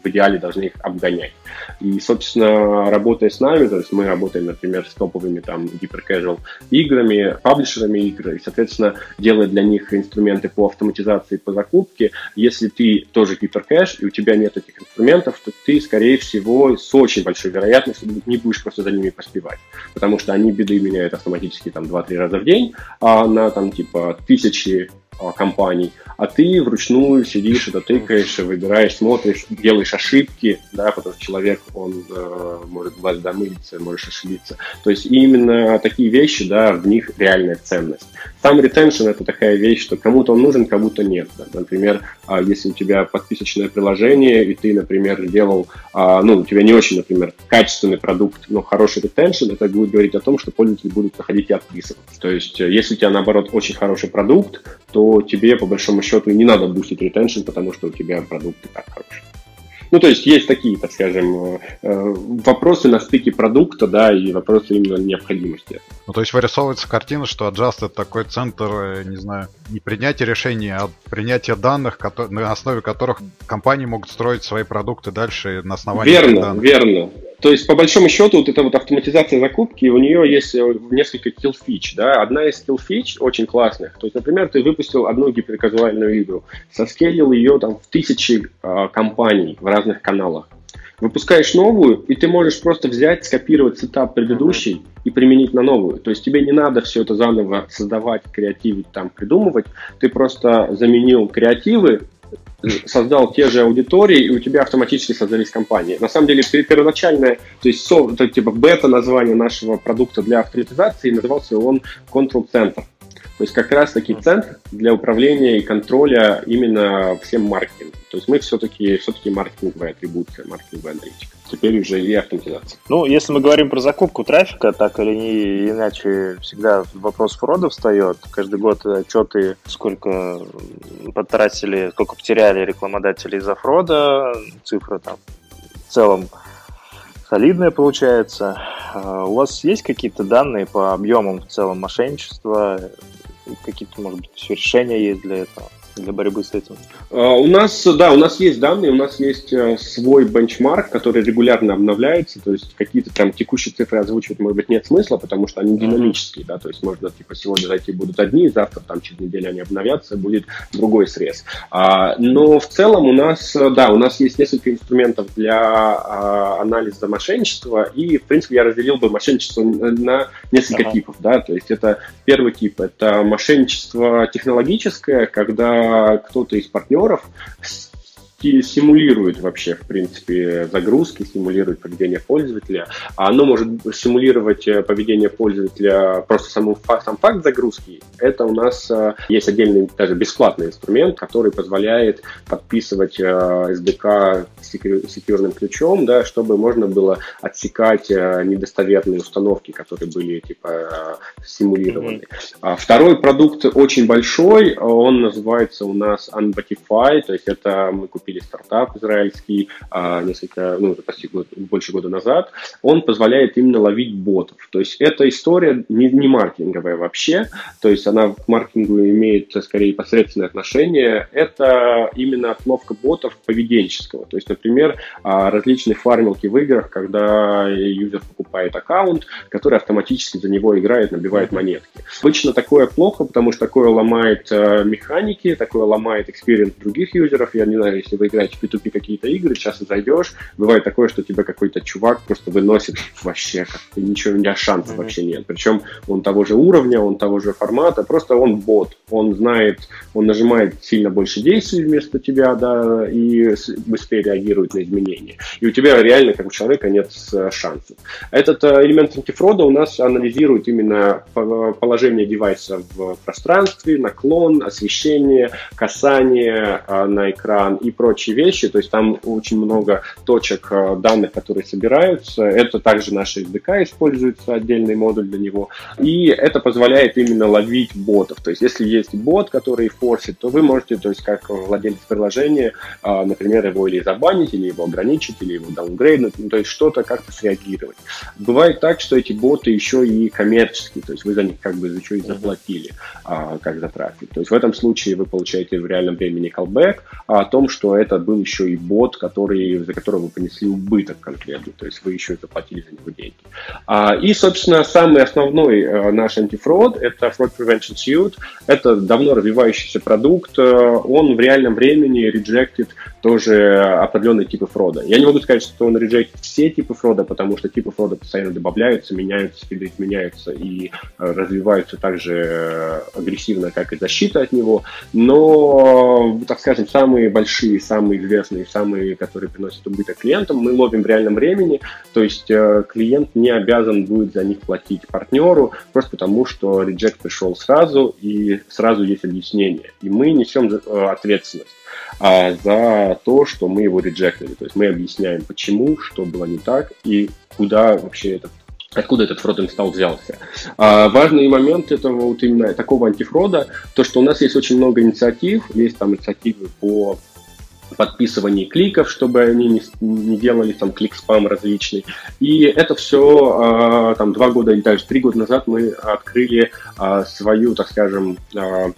в идеале должны их обгонять. И, собственно, работая с нами, то есть мы работаем, например, с топовыми там гиперкэжуал играми, паблишерами игр, и, соответственно, делая для них инструменты по автоматизации, по закупке, если ты тоже гиперкэш, и у тебя нет этих инструментов, то ты, скорее всего, с очень большой вероятностью не не будешь просто за ними поспевать. Потому что они беды меняют автоматически там 2-3 раза в день, а на там типа тысячи компаний, а ты вручную сидишь, это тыкаешь, выбираешь, смотришь, делаешь ошибки, да, потому что человек, он э, может глаз домылиться, можешь ошибиться. То есть именно такие вещи, да, в них реальная ценность. Сам ретеншн это такая вещь, что кому-то он нужен, кому-то нет. Да. Например, э, если у тебя подписочное приложение, и ты, например, делал, э, ну, у тебя не очень, например, качественный продукт, но хороший ретеншн, это будет говорить о том, что пользователи будут находить и отписываться. То есть, э, если у тебя, наоборот, очень хороший продукт, то тебе, по большому счету, не надо бустить ретеншн, потому что у тебя продукты так хорошие. Ну, то есть есть такие, так скажем, э, вопросы на стыке продукта, да, и вопросы именно необходимости. Ну, то есть вырисовывается картина, что Adjust это такой центр, э, не знаю, не принятия решений, а принятия данных, на основе которых компании могут строить свои продукты дальше на основании верно, данных. Верно, верно. То есть, по большому счету, вот эта вот автоматизация закупки, у нее есть несколько kill фич, да. Одна из kill фич очень классных. То есть, например, ты выпустил одну гиперказуальную игру, соскелил ее там в тысячи э, компаний в разных каналах. Выпускаешь новую, и ты можешь просто взять, скопировать сетап предыдущий mm-hmm. и применить на новую. То есть тебе не надо все это заново создавать, креативить, там, придумывать. Ты просто заменил креативы, создал те же аудитории, и у тебя автоматически создались компании. На самом деле, первоначальное, то есть, типа бета название нашего продукта для автоматизации назывался он Control Center. То есть как раз таки центр для управления и контроля именно всем маркетингом. То есть мы все-таки все-таки маркетинговая атрибуция, маркетинговая аналитика. Теперь уже и автоматизация. Ну, если мы говорим про закупку трафика, так или не иначе, всегда вопрос фрода встает. Каждый год отчеты, сколько потратили, сколько потеряли рекламодатели из-за фрода, цифра там в целом солидная получается. А у вас есть какие-то данные по объемам в целом мошенничества? Какие-то, может быть, решения есть для этого? Для борьбы с этим? А, у нас, да, у нас есть данные, у нас есть э, свой бенчмарк, который регулярно обновляется, то есть какие-то там текущие цифры озвучивать, может быть, нет смысла, потому что они динамические, да, то есть можно, типа, сегодня зайти будут одни, завтра, там, через неделю они обновятся, будет другой срез. А, но в целом у нас, да, у нас есть несколько инструментов для а, анализа мошенничества, и, в принципе, я разделил бы мошенничество на несколько ага. типов, да, то есть это первый тип, это мошенничество технологическое, когда кто-то из партнеров симулирует вообще, в принципе, загрузки, симулирует поведение пользователя. А оно может симулировать э, поведение пользователя просто саму, сам факт загрузки. Это у нас э, есть отдельный, даже бесплатный инструмент, который позволяет подписывать SDK э, секьюрным ключом, да, чтобы можно было отсекать недостоверные установки, которые были типа симулированы. Mm-hmm. Второй продукт очень большой, он называется у нас Unbotify, то есть это мы купили запустили стартап израильский а, несколько, ну, почти год, больше года назад, он позволяет именно ловить ботов. То есть эта история не, не маркетинговая вообще, то есть она к маркетингу имеет скорее посредственное отношение. Это именно отловка ботов поведенческого. То есть, например, а, различные фармилки в играх, когда юзер покупает аккаунт, который автоматически за него играет, набивает монетки. Обычно такое плохо, потому что такое ломает э, механики, такое ломает experience других юзеров. Я не знаю, если вы играете в P2P какие-то игры, часто зайдешь, бывает такое, что тебя какой-то чувак просто выносит вообще, как ничего, у меня шансов mm-hmm. вообще нет. Причем он того же уровня, он того же формата, просто он бот, он знает, он нажимает сильно больше действий вместо тебя, да, и быстрее реагирует на изменения. И у тебя реально, как у человека, нет шансов. Этот э, элемент антифрода у нас анализирует именно положение девайса в пространстве, наклон, освещение, касание э, на экран и прочие вещи. То есть там очень много точек данных, которые собираются. Это также наш SDK используется, отдельный модуль для него. И это позволяет именно ловить ботов. То есть если есть бот, который форсит, то вы можете, то есть как владелец приложения, например, его или забанить, или его ограничить, или его даунгрейднуть, ну, то есть что-то как-то среагировать. Бывает так, что эти боты еще и коммерческие, то есть вы за них как бы еще и заплатили, а, как за трафик. То есть в этом случае вы получаете в реальном времени callback о том, что это был еще и бот, который, за которого вы понесли убыток конкретно, то есть вы еще и заплатили за него деньги. А, и, собственно, самый основной а, наш антифрод – это Fraud Prevention Suite. Это давно развивающийся продукт, он в реальном времени реджектит тоже определенные типы фрода. Я не могу сказать, что он реджектит все типы фрода, потому что типы фрода постоянно добавляются, меняются, изменяются и э, развиваются так же э, агрессивно, как и защита от него. Но, так скажем, самые большие, самые известные, самые, которые приносят убыток клиентам, мы ловим в реальном времени. То есть э, клиент не обязан будет за них платить партнеру, просто потому что реджект пришел сразу, и сразу есть объяснение. И мы несем ответственность а, за то, что мы его реджектили. То есть мы объясняем, почему, что было не так и куда вообще этот откуда этот фрод инсталл взялся. А важный момент этого вот именно такого антифрода, то, что у нас есть очень много инициатив, есть там инициативы по подписывании кликов, чтобы они не, не делали там клик-спам различный. И это все э, там два года или даже три года назад мы открыли э, свою, так скажем, э,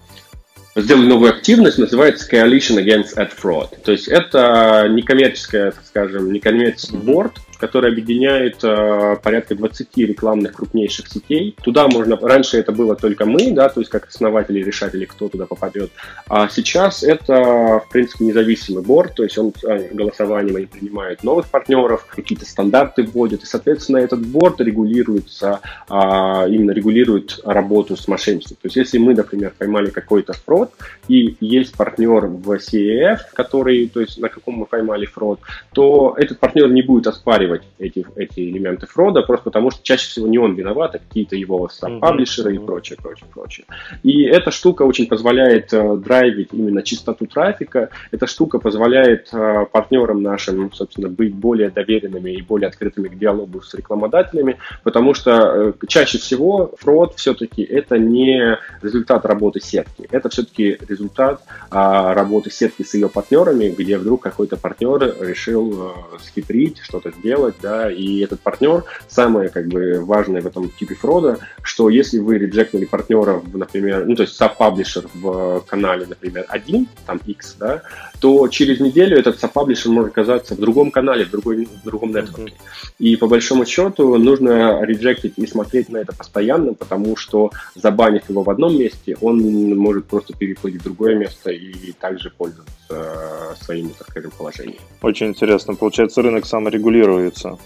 сделали новую активность, называется Coalition Against Ad Fraud. То есть это некоммерческая, так скажем, некоммерческий борт, который объединяет э, порядка 20 рекламных крупнейших сетей. Туда можно... Раньше это было только мы, да, то есть как основатели решатели, кто туда попадет. А сейчас это, в принципе, независимый борт, то есть он э, голосованием они принимают новых партнеров, какие-то стандарты вводят, и, соответственно, этот борт регулируется, э, именно регулирует работу с мошенничеством. То есть если мы, например, поймали какой-то фрод, и есть партнер в CEF, который, то есть на каком мы поймали фрод, то этот партнер не будет оспаривать оспаривать эти, эти элементы фрода, просто потому что чаще всего не он виноват, а какие-то его саб-паблишеры mm-hmm. и прочее, прочее, прочее. И эта штука очень позволяет э, драйвить именно чистоту трафика. Эта штука позволяет э, партнерам нашим, собственно, быть более доверенными и более открытыми к диалогу с рекламодателями, потому что э, чаще всего фрод все-таки это не результат работы сетки, это все-таки результат э, работы сетки с ее партнерами, где вдруг какой-то партнер решил э, схитрить, что-то сделать, делать, да, и этот партнер, самое как бы важное в этом типе фрода, что если вы реджектнули партнера, например, ну, то есть саб-паблишер в канале, например, один, там X, да, то через неделю этот саб-паблишер может оказаться в другом канале, в, другой, в другом нетворке. Mm-hmm. И по большому счету нужно реджектить и смотреть на это постоянно, потому что забанив его в одном месте, он может просто переплыть в другое место и также пользоваться своим, так скажем, положением. Очень интересно. Получается, рынок саморегулируется.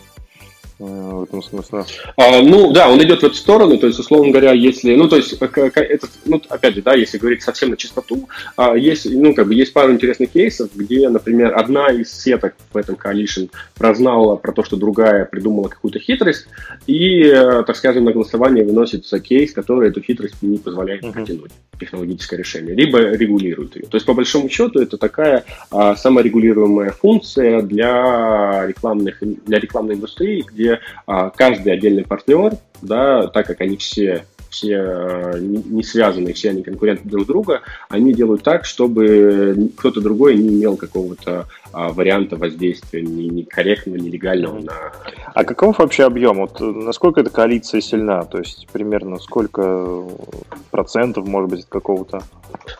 Э, в этом смысле? А, ну, да, он идет в эту сторону, то есть, условно говоря, если, ну, то есть, это, ну, опять же, да, если говорить совсем на чистоту, а, есть, ну, как бы, есть пару интересных кейсов, где, например, одна из сеток в этом coalition прознала про то, что другая придумала какую-то хитрость, и, э, так скажем, на голосование выносится кейс, который эту хитрость не позволяет uh-huh. протянуть, технологическое решение, либо регулирует ее. То есть, по большому счету, это такая а, саморегулируемая функция для рекламных, для рекламной индустрии, где а, каждый отдельный партнер, да, так как они все все э, не связаны, все они конкуренты друг друга, они делают так, чтобы кто-то другой не имел какого-то а, варианта воздействия ни, ни корректного, ни легального на... А каков вообще объем? Вот насколько эта коалиция сильна? То есть примерно сколько процентов, может быть, от какого-то?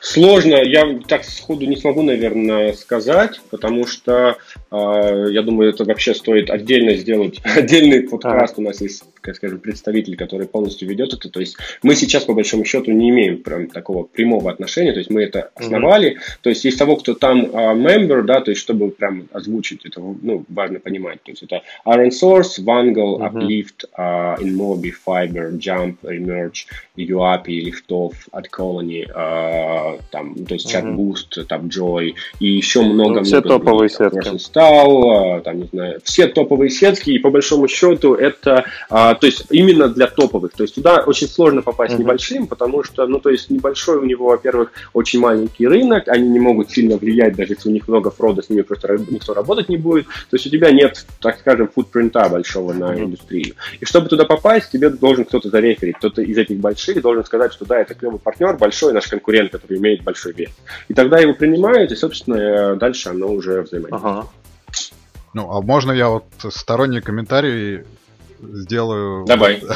Сложно, я так сходу не смогу, наверное, сказать, потому что э, я думаю, это вообще стоит отдельно сделать отдельный подкаст. А. У нас есть, как скажем, представитель, который полностью ведет это. То есть мы сейчас, по большому счету, не имеем прям такого прямого отношения. То есть мы это основали. Mm-hmm. То есть есть того, кто там uh, member, да, то есть чтобы чтобы прям озвучить, это ну, важно понимать. То есть это Iron Source, Wangle, uh-huh. Uplift, uh, InMobi, Fiber, Jump, Emerge, UAPI, Liftoff, от Colony, uh, там, то есть uh-huh. ChatBoost, там Joy и еще много. Ну, все много топовые других, сетки. Style, uh, там, не знаю, все топовые сетки, и по большому счету это, uh, то есть именно для топовых. То есть туда очень сложно попасть uh-huh. небольшим, потому что, ну, то есть небольшой у него, во-первых, очень маленький рынок, они не могут сильно влиять, даже если у них много фрода, с ними просто никто работать не будет. То есть у тебя нет, так скажем, футпринта большого на индустрию. И чтобы туда попасть, тебе должен кто-то зареферить. Кто-то из этих больших должен сказать, что да, это клевый партнер, большой наш конкурент, который имеет большой вес. И тогда его принимают, и, собственно, дальше оно уже взаимодействует. Ага. Ну, а можно я вот сторонний комментарий сделаю? Давай.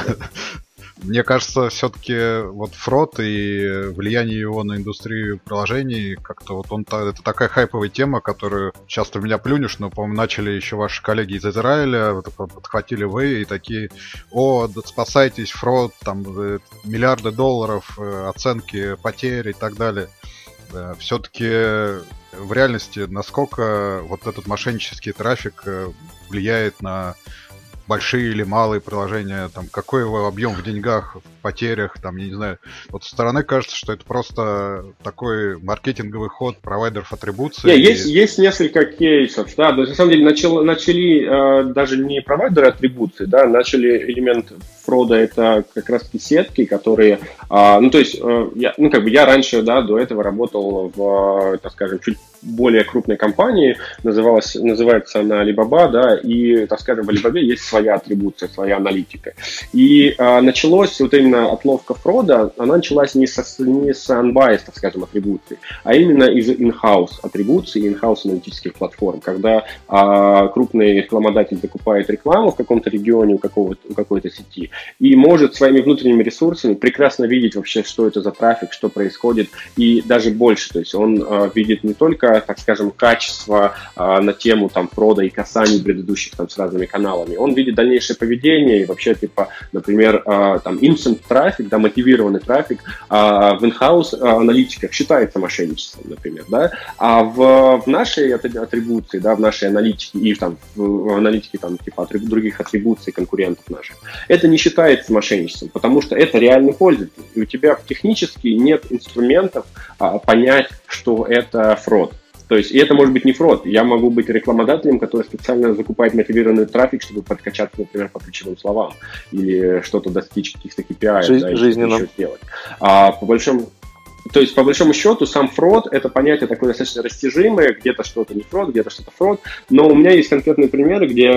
Мне кажется, все-таки вот фрод и влияние его на индустрию приложений, как-то вот он это такая хайповая тема, которую часто меня плюнешь, но, по-моему, начали еще ваши коллеги из Израиля, подхватили вы и такие, о, спасайтесь, фрод, там э, миллиарды долларов, э, оценки потерь и так далее. Все-таки в реальности, насколько вот этот мошеннический трафик э, влияет на большие или малые приложения, там, какой его объем в деньгах, в потерях, там, я не знаю. Вот со стороны кажется, что это просто такой маркетинговый ход провайдеров атрибуции. Yeah, и... есть, есть несколько кейсов, да, на самом деле начал, начали э, даже не провайдеры атрибуции, да, начали элемент фрода, это как раз сетки, которые, э, ну, то есть, э, я, ну, как бы я раньше, да, до этого работал в, так скажем, чуть более крупной компании, называлась, называется она Alibaba, да, и, так скажем, в Alibaba есть своя атрибуция, своя аналитика. И а, началось вот именно отловка фрода, она началась не, со, не с unbiased, так скажем, атрибуции, а именно из in-house атрибуции, in-house аналитических платформ, когда а, крупный рекламодатель закупает рекламу в каком-то регионе, у, какого у какой-то сети, и может своими внутренними ресурсами прекрасно видеть вообще, что это за трафик, что происходит, и даже больше, то есть он а, видит не только так скажем, качество э, на тему там прода и касаний предыдущих там с разными каналами. Он видит дальнейшее поведение и вообще типа, например, э, там instant трафик, да, мотивированный трафик э, в in-house аналитиках считается мошенничеством, например, да, а в, в нашей атрибуции, да, в нашей аналитике и там в аналитике там типа атрибу, других атрибуций конкурентов наших, это не считается мошенничеством, потому что это реальный пользователь, и у тебя технически нет инструментов а, понять, что это фрод. То есть, и это может быть не фрод. Я могу быть рекламодателем, который специально закупает мотивированный трафик, чтобы подкачаться, например, по ключевым словам или что-то достичь каких-то KPI, Жизнь, да, жизненно. еще сделать. А по большому то есть, по большому счету, сам фрод – это понятие такое достаточно растяжимое, где-то что-то не фрод, где-то что-то фрод, но у меня есть конкретные примеры, где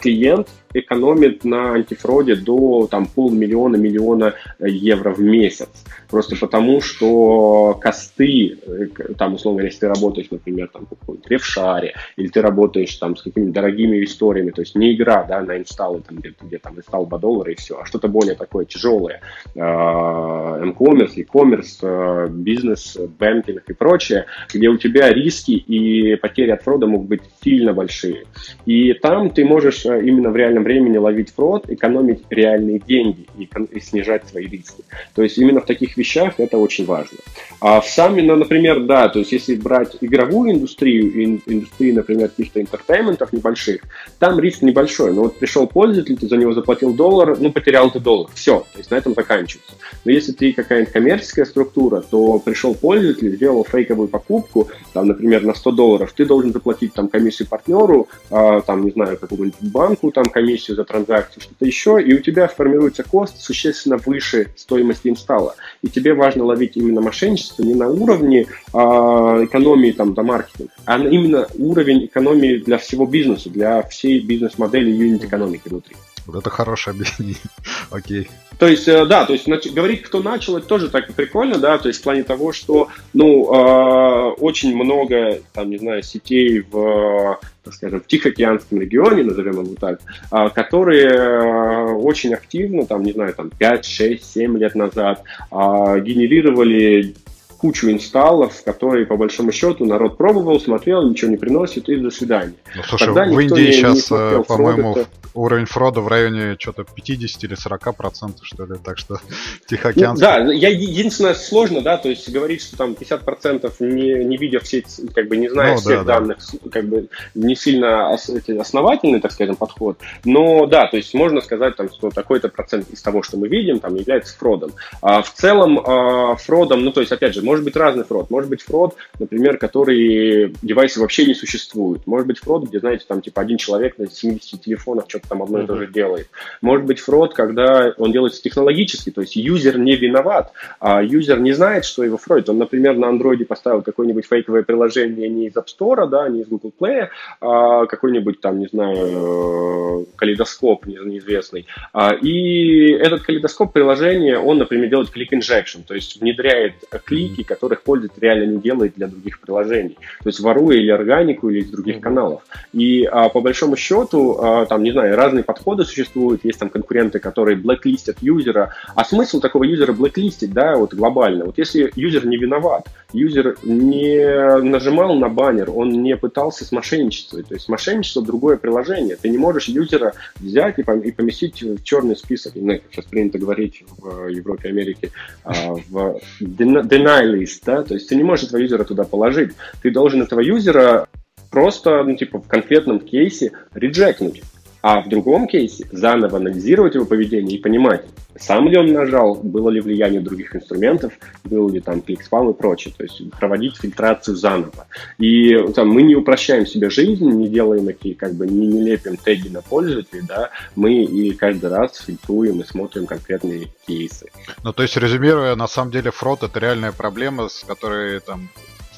клиент экономит на антифроде до там, полмиллиона, миллиона евро в месяц. Просто потому, что косты, э, там, условно говоря, если ты работаешь, например, там, в ревшаре, или ты работаешь там с какими-то дорогими историями, то есть не игра, да, на инсталлы, там, где, где там инсталл 2 доллара и все, а что-то более такое тяжелое. M-commerce, e-commerce, бизнес, banking и прочее, где у тебя риски и потери от фрода могут быть сильно большие. И там ты можешь э, именно в реальном времени ловить фрод, экономить реальные деньги и, и снижать свои риски. То есть именно в таких вещах это очень важно. А в сами, ну, например, да, то есть если брать игровую индустрию, индустрию, например, каких-то интертейментов небольших, там риск небольшой. Но вот пришел пользователь, ты за него заплатил доллар, ну, потерял ты доллар. Все, то есть на этом заканчивается. Но если ты какая-нибудь коммерческая структура, то пришел пользователь, сделал фейковую покупку, там, например, на 100 долларов, ты должен заплатить там комиссию партнеру, э, там, не знаю, какому-нибудь банку, там, комиссию за транзакцию, что-то еще, и у тебя формируется кост существенно выше стоимости инсталла. И тебе важно ловить именно мошенничество не на уровне а, экономии там, до маркетинга, а именно уровень экономии для всего бизнеса, для всей бизнес-модели юнит экономики внутри. Вот это хорошее объяснение. Окей. То есть, э, да, то есть нач- говорить, кто начал, это тоже так прикольно, да, то есть в плане того, что, ну, э, очень много, там, не знаю, сетей в, так скажем, в Тихоокеанском регионе, назовем его так, э, которые очень активно, там, не знаю, там, 5, 6, 7 лет назад э, генерировали кучу инсталлов, которые, по большому счету, народ пробовал, смотрел, ничего не приносит, и до свидания. Ну, слушай, Тогда в Индии не, сейчас, не по-моему, уровень фрода в районе что-то 50 или 40 процентов, что ли, так что Тихоокеанский... Ну, да, я единственное, сложно, да, то есть говорить, что там 50 процентов, не, не видя все, как бы не зная ну, всех да, данных, да. как бы не сильно основательный, так скажем, подход, но да, то есть можно сказать, там, что такой-то процент из того, что мы видим, там, является фродом. А в целом, а, фродом, ну, то есть, опять же, может быть разный фрод, может быть фрод, например, который девайсы вообще не существуют, может быть фрод, где, знаете, там, типа, один человек на 70 телефонах что-то там одно и то же делает. Может быть фрод, когда он делается технологически, то есть юзер не виноват, а юзер не знает, что его фрод. Он, например, на андроиде поставил какое-нибудь фейковое приложение не из App Store, да, не из Google Play, а какой-нибудь там, не знаю, калейдоскоп неизвестный. А, и этот калейдоскоп приложения, он, например, делает клик injection, то есть внедряет клики, которых пользователь реально не делает для других приложений. То есть воруя или органику, или из других каналов. И а, по большому счету, а, там, не знаю, разные подходы существуют, есть там конкуренты, которые блэклистят юзера. А смысл такого юзера блэклистить, да, вот глобально? Вот если юзер не виноват, юзер не нажимал на баннер, он не пытался смошенничествовать. То есть мошенничество другое приложение. Ты не можешь юзера взять и поместить в черный список, ну, сейчас принято говорить в Европе, Америке, а, в deny list, да, то есть ты не можешь этого юзера туда положить. Ты должен этого юзера просто, ну, типа, в конкретном кейсе реджекнуть. А в другом кейсе заново анализировать его поведение и понимать, сам ли он нажал, было ли влияние других инструментов, был ли там клик-спам и прочее. То есть проводить фильтрацию заново. И там, мы не упрощаем себе жизнь, не делаем такие, как бы, не, не лепим теги на пользователей, да, мы и каждый раз фильтруем и смотрим конкретные кейсы. Ну, то есть, резюмируя, на самом деле фрод это реальная проблема, с которой там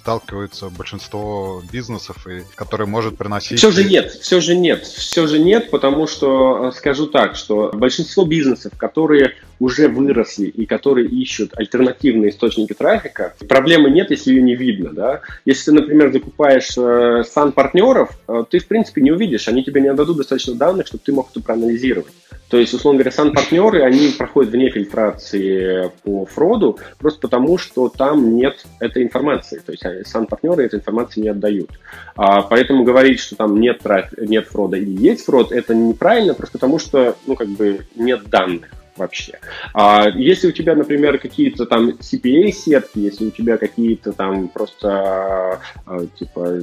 сталкиваются большинство бизнесов, и который может приносить... Все же нет, все же нет, все же нет, потому что, э, скажу так, что большинство бизнесов, которые уже выросли и которые ищут альтернативные источники трафика, проблемы нет, если ее не видно. Да? Если ты, например, закупаешь э, сан партнеров, э, ты, в принципе, не увидишь, они тебе не отдадут достаточно данных, чтобы ты мог это проанализировать. То есть, условно говоря, сан-партнеры, они проходят вне фильтрации по фроду, просто потому, что там нет этой информации. То есть, э, сан-партнеры этой информации не отдают. А, поэтому говорить, что там нет, нет фрода или есть фрод, это неправильно, просто потому что, ну, как бы, нет данных вообще. А если у тебя, например, какие-то там CPA-сетки, если у тебя какие-то там просто а, типа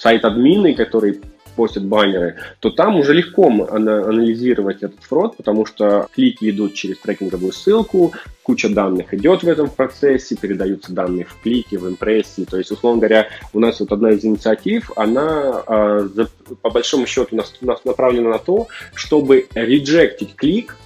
сайт-админы, которые постят баннеры, то там уже легко анализировать этот фрод, потому что клики идут через трекинговую ссылку, куча данных идет в этом процессе, передаются данные в клики, в импрессии. То есть, условно говоря, у нас вот одна из инициатив, она а, по большому счету направлена на то, чтобы реджектить клик,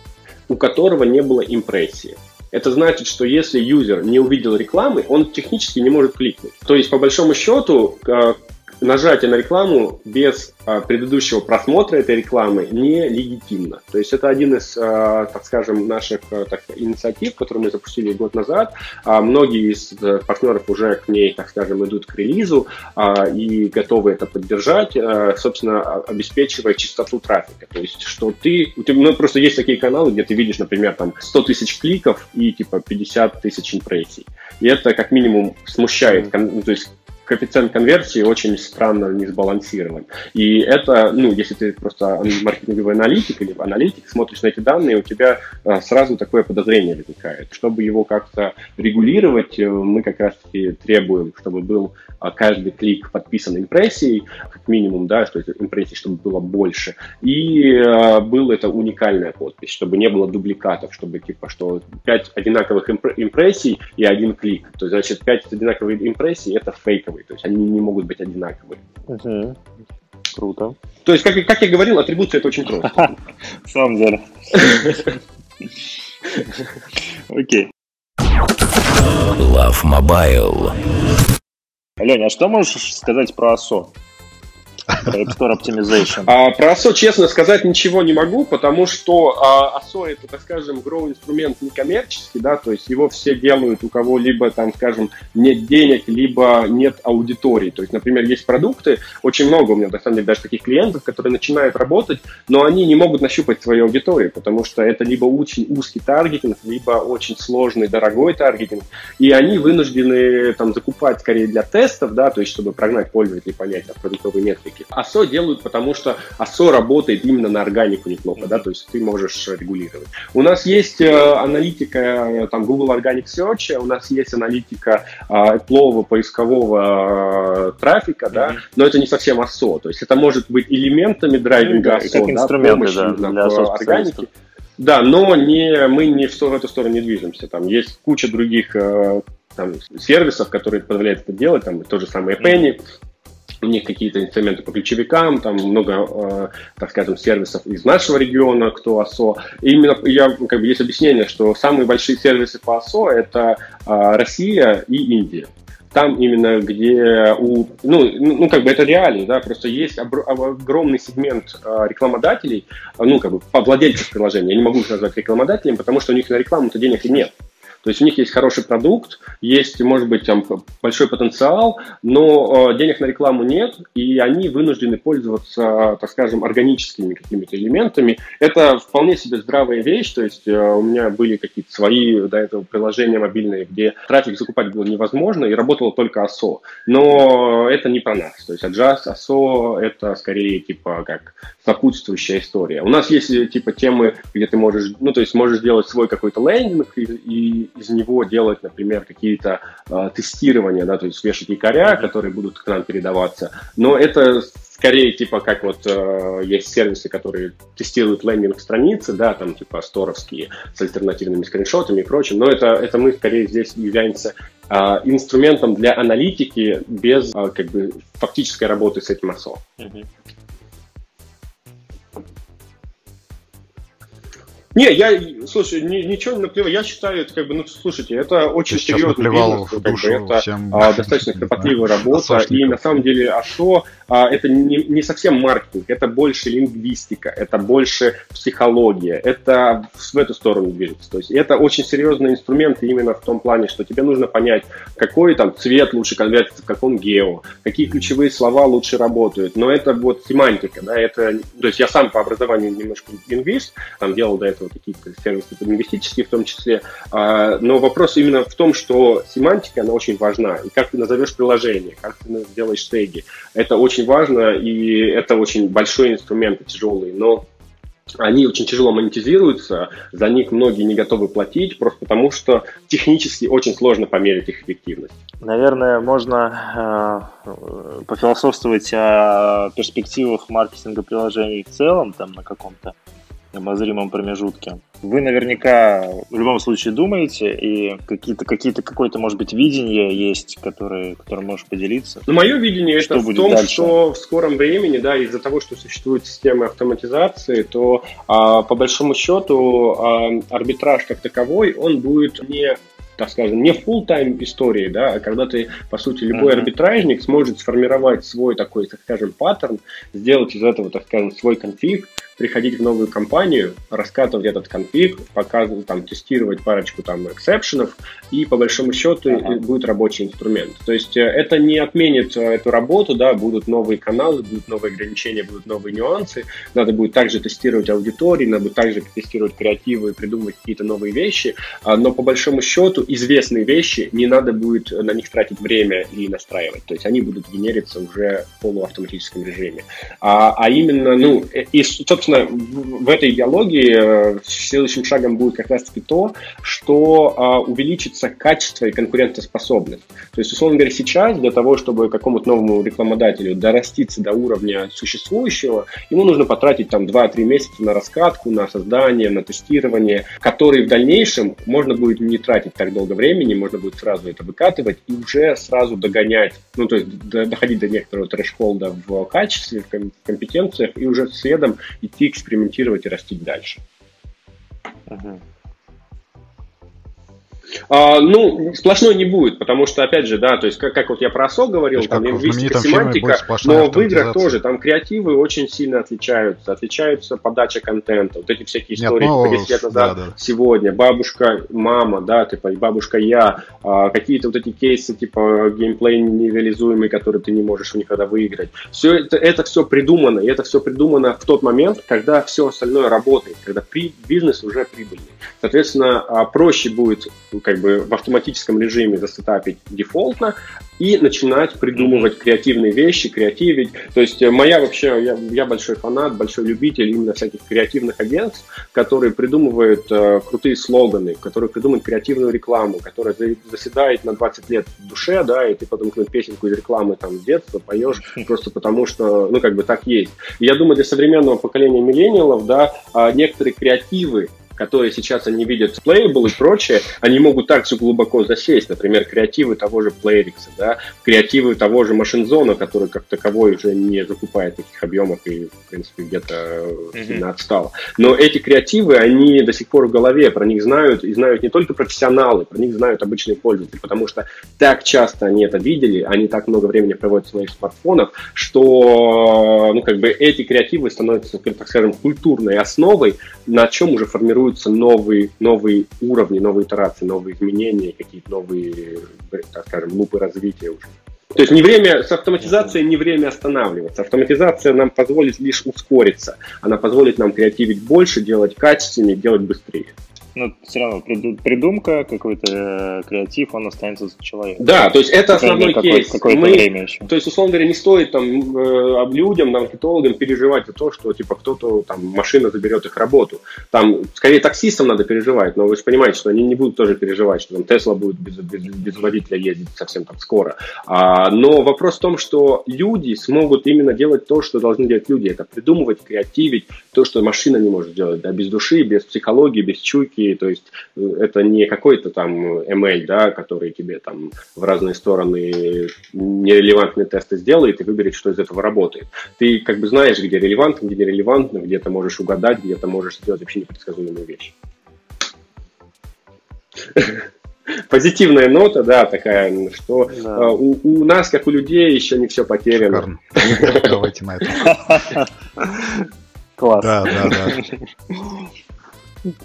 у которого не было импрессии. Это значит, что если юзер не увидел рекламы, он технически не может кликнуть. То есть, по большому счету, а, нажатие на рекламу без а, предыдущего просмотра этой рекламы не легитимно. То есть это один из, а, так скажем, наших а, так, инициатив, которые мы запустили год назад. А, многие из а, партнеров уже к ней, так скажем, идут к релизу а, и готовы это поддержать, а, собственно, обеспечивая чистоту трафика. То есть, что ты, у тебя, ну, просто есть такие каналы, где ты видишь, например, там 100 тысяч кликов и типа 50 тысяч импрессий. И это как минимум смущает, то есть коэффициент конверсии очень странно не сбалансирован. И это, ну, если ты просто маркетинговый аналитик или аналитик, смотришь на эти данные, у тебя а, сразу такое подозрение возникает. Чтобы его как-то регулировать, э, мы как раз-таки требуем, чтобы был а, каждый клик подписан импрессией, как минимум, да, что импрессий, чтобы было больше. И э, был это уникальная подпись, чтобы не было дубликатов, чтобы типа, что 5 одинаковых импрессий и один клик. То есть, значит, 5 одинаковых импрессий это фейк одинаковые, то есть они не могут быть одинаковые. Угу. Круто. То есть, как, как я говорил, атрибуция это очень просто. В самом деле. Окей. Love Mobile. Леня, а что можешь сказать про АСО? App Store Optimization. А, про ASO, честно сказать, ничего не могу, потому что а, ASO это, так скажем, grow инструмент некоммерческий, да, то есть его все делают, у кого либо там, скажем, нет денег, либо нет аудитории. То есть, например, есть продукты, очень много у меня, на самом деле, даже таких клиентов, которые начинают работать, но они не могут нащупать свою аудиторию, потому что это либо очень узкий таргетинг, либо очень сложный, дорогой таргетинг, и они вынуждены там закупать скорее для тестов, да, то есть чтобы прогнать пользователей, понять там, продуктовые метрики. ASO делают, потому что ASO работает именно на органику неплохо, да, то есть ты можешь регулировать. У нас есть э, аналитика э, там Google Organic Search, у нас есть аналитика э, Apple поискового трафика, да, mm-hmm. но это не совсем ASO, то есть это может быть элементами драйвинга ASO, как инструменты, да, для, для органики. Да, но не, мы не в, в эту сторону не движемся. Там есть куча других там, сервисов, которые позволяют это делать, там то же самое Penny, у них какие-то инструменты по ключевикам, там много, э, так скажем, сервисов из нашего региона, кто АСО. И именно я, как бы есть объяснение, что самые большие сервисы по АСО это э, Россия и Индия там именно, где у, ну, ну, как бы это реалии, да, просто есть огромный сегмент э, рекламодателей, ну, как бы, владельцев приложения, я не могу их назвать рекламодателями, потому что у них на рекламу-то денег и нет. То есть у них есть хороший продукт, есть, может быть, там большой потенциал, но э, денег на рекламу нет, и они вынуждены пользоваться, так скажем, органическими какими-то элементами. Это вполне себе здравая вещь, то есть э, у меня были какие-то свои до этого приложения мобильные, где трафик закупать было невозможно, и работало только ASO. Но это не про нас. То есть Adjust, ASO — это скорее типа как сопутствующая история. У нас есть типа темы, где ты можешь, ну то есть можешь сделать свой какой-то лендинг и, и из него делать, например, какие-то э, тестирования, да, то есть вешать якоря, которые будут к нам передаваться. Но это скорее типа как вот э, есть сервисы, которые тестируют лендинг страницы, да, там типа сторовские с альтернативными скриншотами и прочим, но это, это мы скорее здесь являемся э, инструментом для аналитики без э, как бы фактической работы с этим ASO. Mm-hmm. Не, я, слушай, ни, ничего не наплевал. Я считаю, это как бы, ну, слушайте, это очень Ты серьезный бизнес. Как бы, это а, достаточно кропотливая работа. И на самом деле, а что а, это не, не совсем маркетинг, это больше лингвистика, это больше психология, это в эту сторону движется. То есть это очень серьезный инструмент именно в том плане, что тебе нужно понять, какой там цвет лучше конвертится в каком гео, какие ключевые слова лучше работают. Но это вот семантика, да, это, то есть я сам по образованию немножко лингвист, там делал до этого какие-то сервисы лингвистические в том числе, а, но вопрос именно в том, что семантика, она очень важна, и как ты назовешь приложение, как ты сделаешь теги, это очень важно, и это очень большой инструмент тяжелый, но они очень тяжело монетизируются, за них многие не готовы платить, просто потому что технически очень сложно померить их эффективность. Наверное, можно э, пофилософствовать о перспективах маркетинга приложений в целом, там на каком-то обозримом промежутке. Вы наверняка в любом случае думаете, и какие-то, какие-то, какое-то, может быть, видение есть, которое, которым можешь поделиться. Ну, мое видение что это в том, дальше? что в скором времени, да, из-за того, что существует система автоматизации, то а, по большому счету а, арбитраж как таковой, он будет не так скажем, не full-time истории, да, а когда ты, по сути, любой uh-huh. арбитражник сможет сформировать свой такой, так скажем, паттерн, сделать из этого, так скажем, свой конфиг, приходить в новую компанию, раскатывать этот конфиг, показывать, там, тестировать парочку там эксепшенов, и по большому счету ага. будет рабочий инструмент. То есть э, это не отменит э, эту работу, да, будут новые каналы, будут новые ограничения, будут новые нюансы, надо будет также тестировать аудитории, надо будет также тестировать креативы и придумывать какие-то новые вещи, а, но по большому счету известные вещи не надо будет на них тратить время и настраивать, то есть они будут генериться уже в полуавтоматическом режиме. А, а именно, ну, э, и, собственно, собственно, в этой идеологии э, следующим шагом будет как раз-таки то, что а, увеличится качество и конкурентоспособность. То есть, условно говоря, сейчас для того, чтобы какому-то новому рекламодателю дораститься до уровня существующего, ему нужно потратить там 2-3 месяца на раскатку, на создание, на тестирование, которые в дальнейшем можно будет не тратить так долго времени, можно будет сразу это выкатывать и уже сразу догонять, ну, то есть доходить до некоторого трэш-холда в качестве, в компетенциях и уже следом идти экспериментировать и расти дальше. А, ну, сплошной не будет, потому что, опять же, да, то есть, как, как вот я про СО говорил, есть, там лингвистика, семантика, но в играх тоже, там креативы очень сильно отличаются, отличаются подача контента, вот эти всякие истории, Нет, ну, 10 лет назад, да, да. сегодня, бабушка, мама, да, типа, бабушка, я, а, какие-то вот эти кейсы, типа, геймплей нереализуемый, который ты не можешь никогда выиграть. Все это, это все придумано, и это все придумано в тот момент, когда все остальное работает, когда при, бизнес уже прибыльный. Соответственно, а, проще будет как бы в автоматическом режиме засетапить дефолтно и начинать придумывать креативные вещи, креативить. То есть э, моя вообще, я, я большой фанат, большой любитель именно всяких креативных агентств, которые придумывают э, крутые слоганы, которые придумывают креативную рекламу, которая заседает на 20 лет в душе, да, и ты потом какую-нибудь песенку из рекламы там с детства поешь просто потому, что, ну, как бы так есть. И я думаю, для современного поколения миллениалов, да, а, некоторые креативы, которые сейчас они видят Playable и прочее, они могут так же глубоко засесть. Например, креативы того же Playrix, да, креативы того же Машинзона, который как таковой уже не закупает таких объемов и, в принципе, где-то mm-hmm. сильно отстал. Но эти креативы, они до сих пор в голове, про них знают, и знают не только профессионалы, про них знают обычные пользователи, потому что так часто они это видели, они так много времени проводят в своих смартфонах, что, ну, как бы эти креативы становятся, так скажем, культурной основой, на чем уже формируют формируются новые, новые уровни, новые итерации, новые изменения, какие-то новые, так скажем, лупы развития уже. То есть не время, с автоматизацией не время останавливаться. Автоматизация нам позволит лишь ускориться. Она позволит нам креативить больше, делать качественнее, делать быстрее но ну, все равно придумка, какой-то э, креатив, он останется за человеком. Да, то есть это основной какой, кейс. Какое-то Мы, время еще. То есть, условно говоря, не стоит там э, людям, маркетологам переживать за то, что типа кто-то там машина заберет их работу. Там скорее таксистам надо переживать, но вы же понимаете, что они не будут тоже переживать, что там Тесла будет без, без, без водителя ездить совсем там скоро. А, но вопрос в том, что люди смогут именно делать то, что должны делать люди. Это придумывать, креативить, то, что машина не может делать, да, без души, без психологии, без чуйки, то есть э, это не какой-то там ML, да, который тебе там в разные стороны нерелевантные тесты сделает и выберет, что из этого работает. Ты как бы знаешь, где релевантно, где нерелевантно, где ты можешь угадать, где ты можешь сделать вообще непредсказуемые вещи. Позитивная нота, да, такая, что да. Э, у, у нас, как у людей, еще не все потеряно. Давайте на это. Класс. Да, да, да.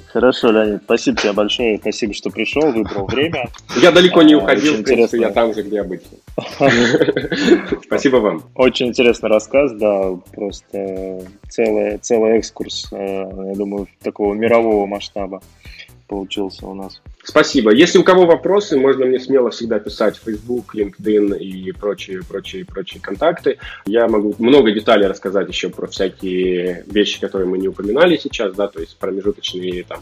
Хорошо, Леонид, спасибо тебе большое, спасибо, что пришел, выбрал время. Я далеко не а, уходил, в принципе, я там же, где обычно. Спасибо вам. Очень интересный рассказ, да, просто целый, целый экскурс, э, я думаю, такого мирового масштаба получился у нас. Спасибо. Если у кого вопросы, можно мне смело всегда писать в Facebook, LinkedIn и прочие, прочие, прочие контакты. Я могу много деталей рассказать еще про всякие вещи, которые мы не упоминали сейчас, да, то есть промежуточные там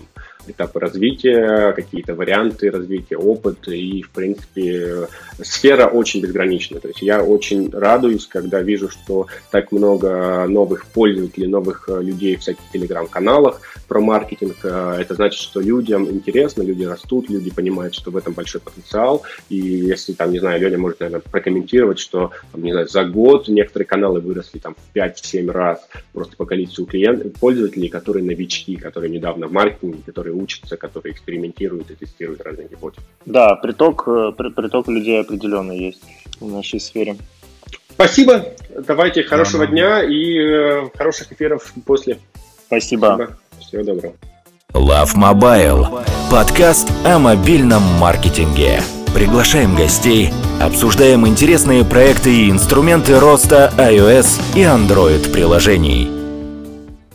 этапы развития, какие-то варианты развития, опыт, и, в принципе, сфера очень безгранична. То есть я очень радуюсь, когда вижу, что так много новых пользователей, новых э, людей в всяких телеграм-каналах про маркетинг. Э, это значит, что людям интересно, люди растут, люди понимают, что в этом большой потенциал. И если, там, не знаю, Леня может, наверное, прокомментировать, что, там, не знаю, за год некоторые каналы выросли там в 5-7 раз просто по количеству клиентов, пользователей, которые новички, которые недавно в маркетинге, которые учатся, которые экспериментируют и тестируют разные гипотезы. Да, приток, э, приток людей определенно есть в нашей сфере. Спасибо. Давайте хорошего да, дня и э, хороших эфиров после. Спасибо. Спасибо. Всего доброго. Love Mobile. Подкаст о мобильном маркетинге. Приглашаем гостей, обсуждаем интересные проекты и инструменты роста iOS и Android приложений.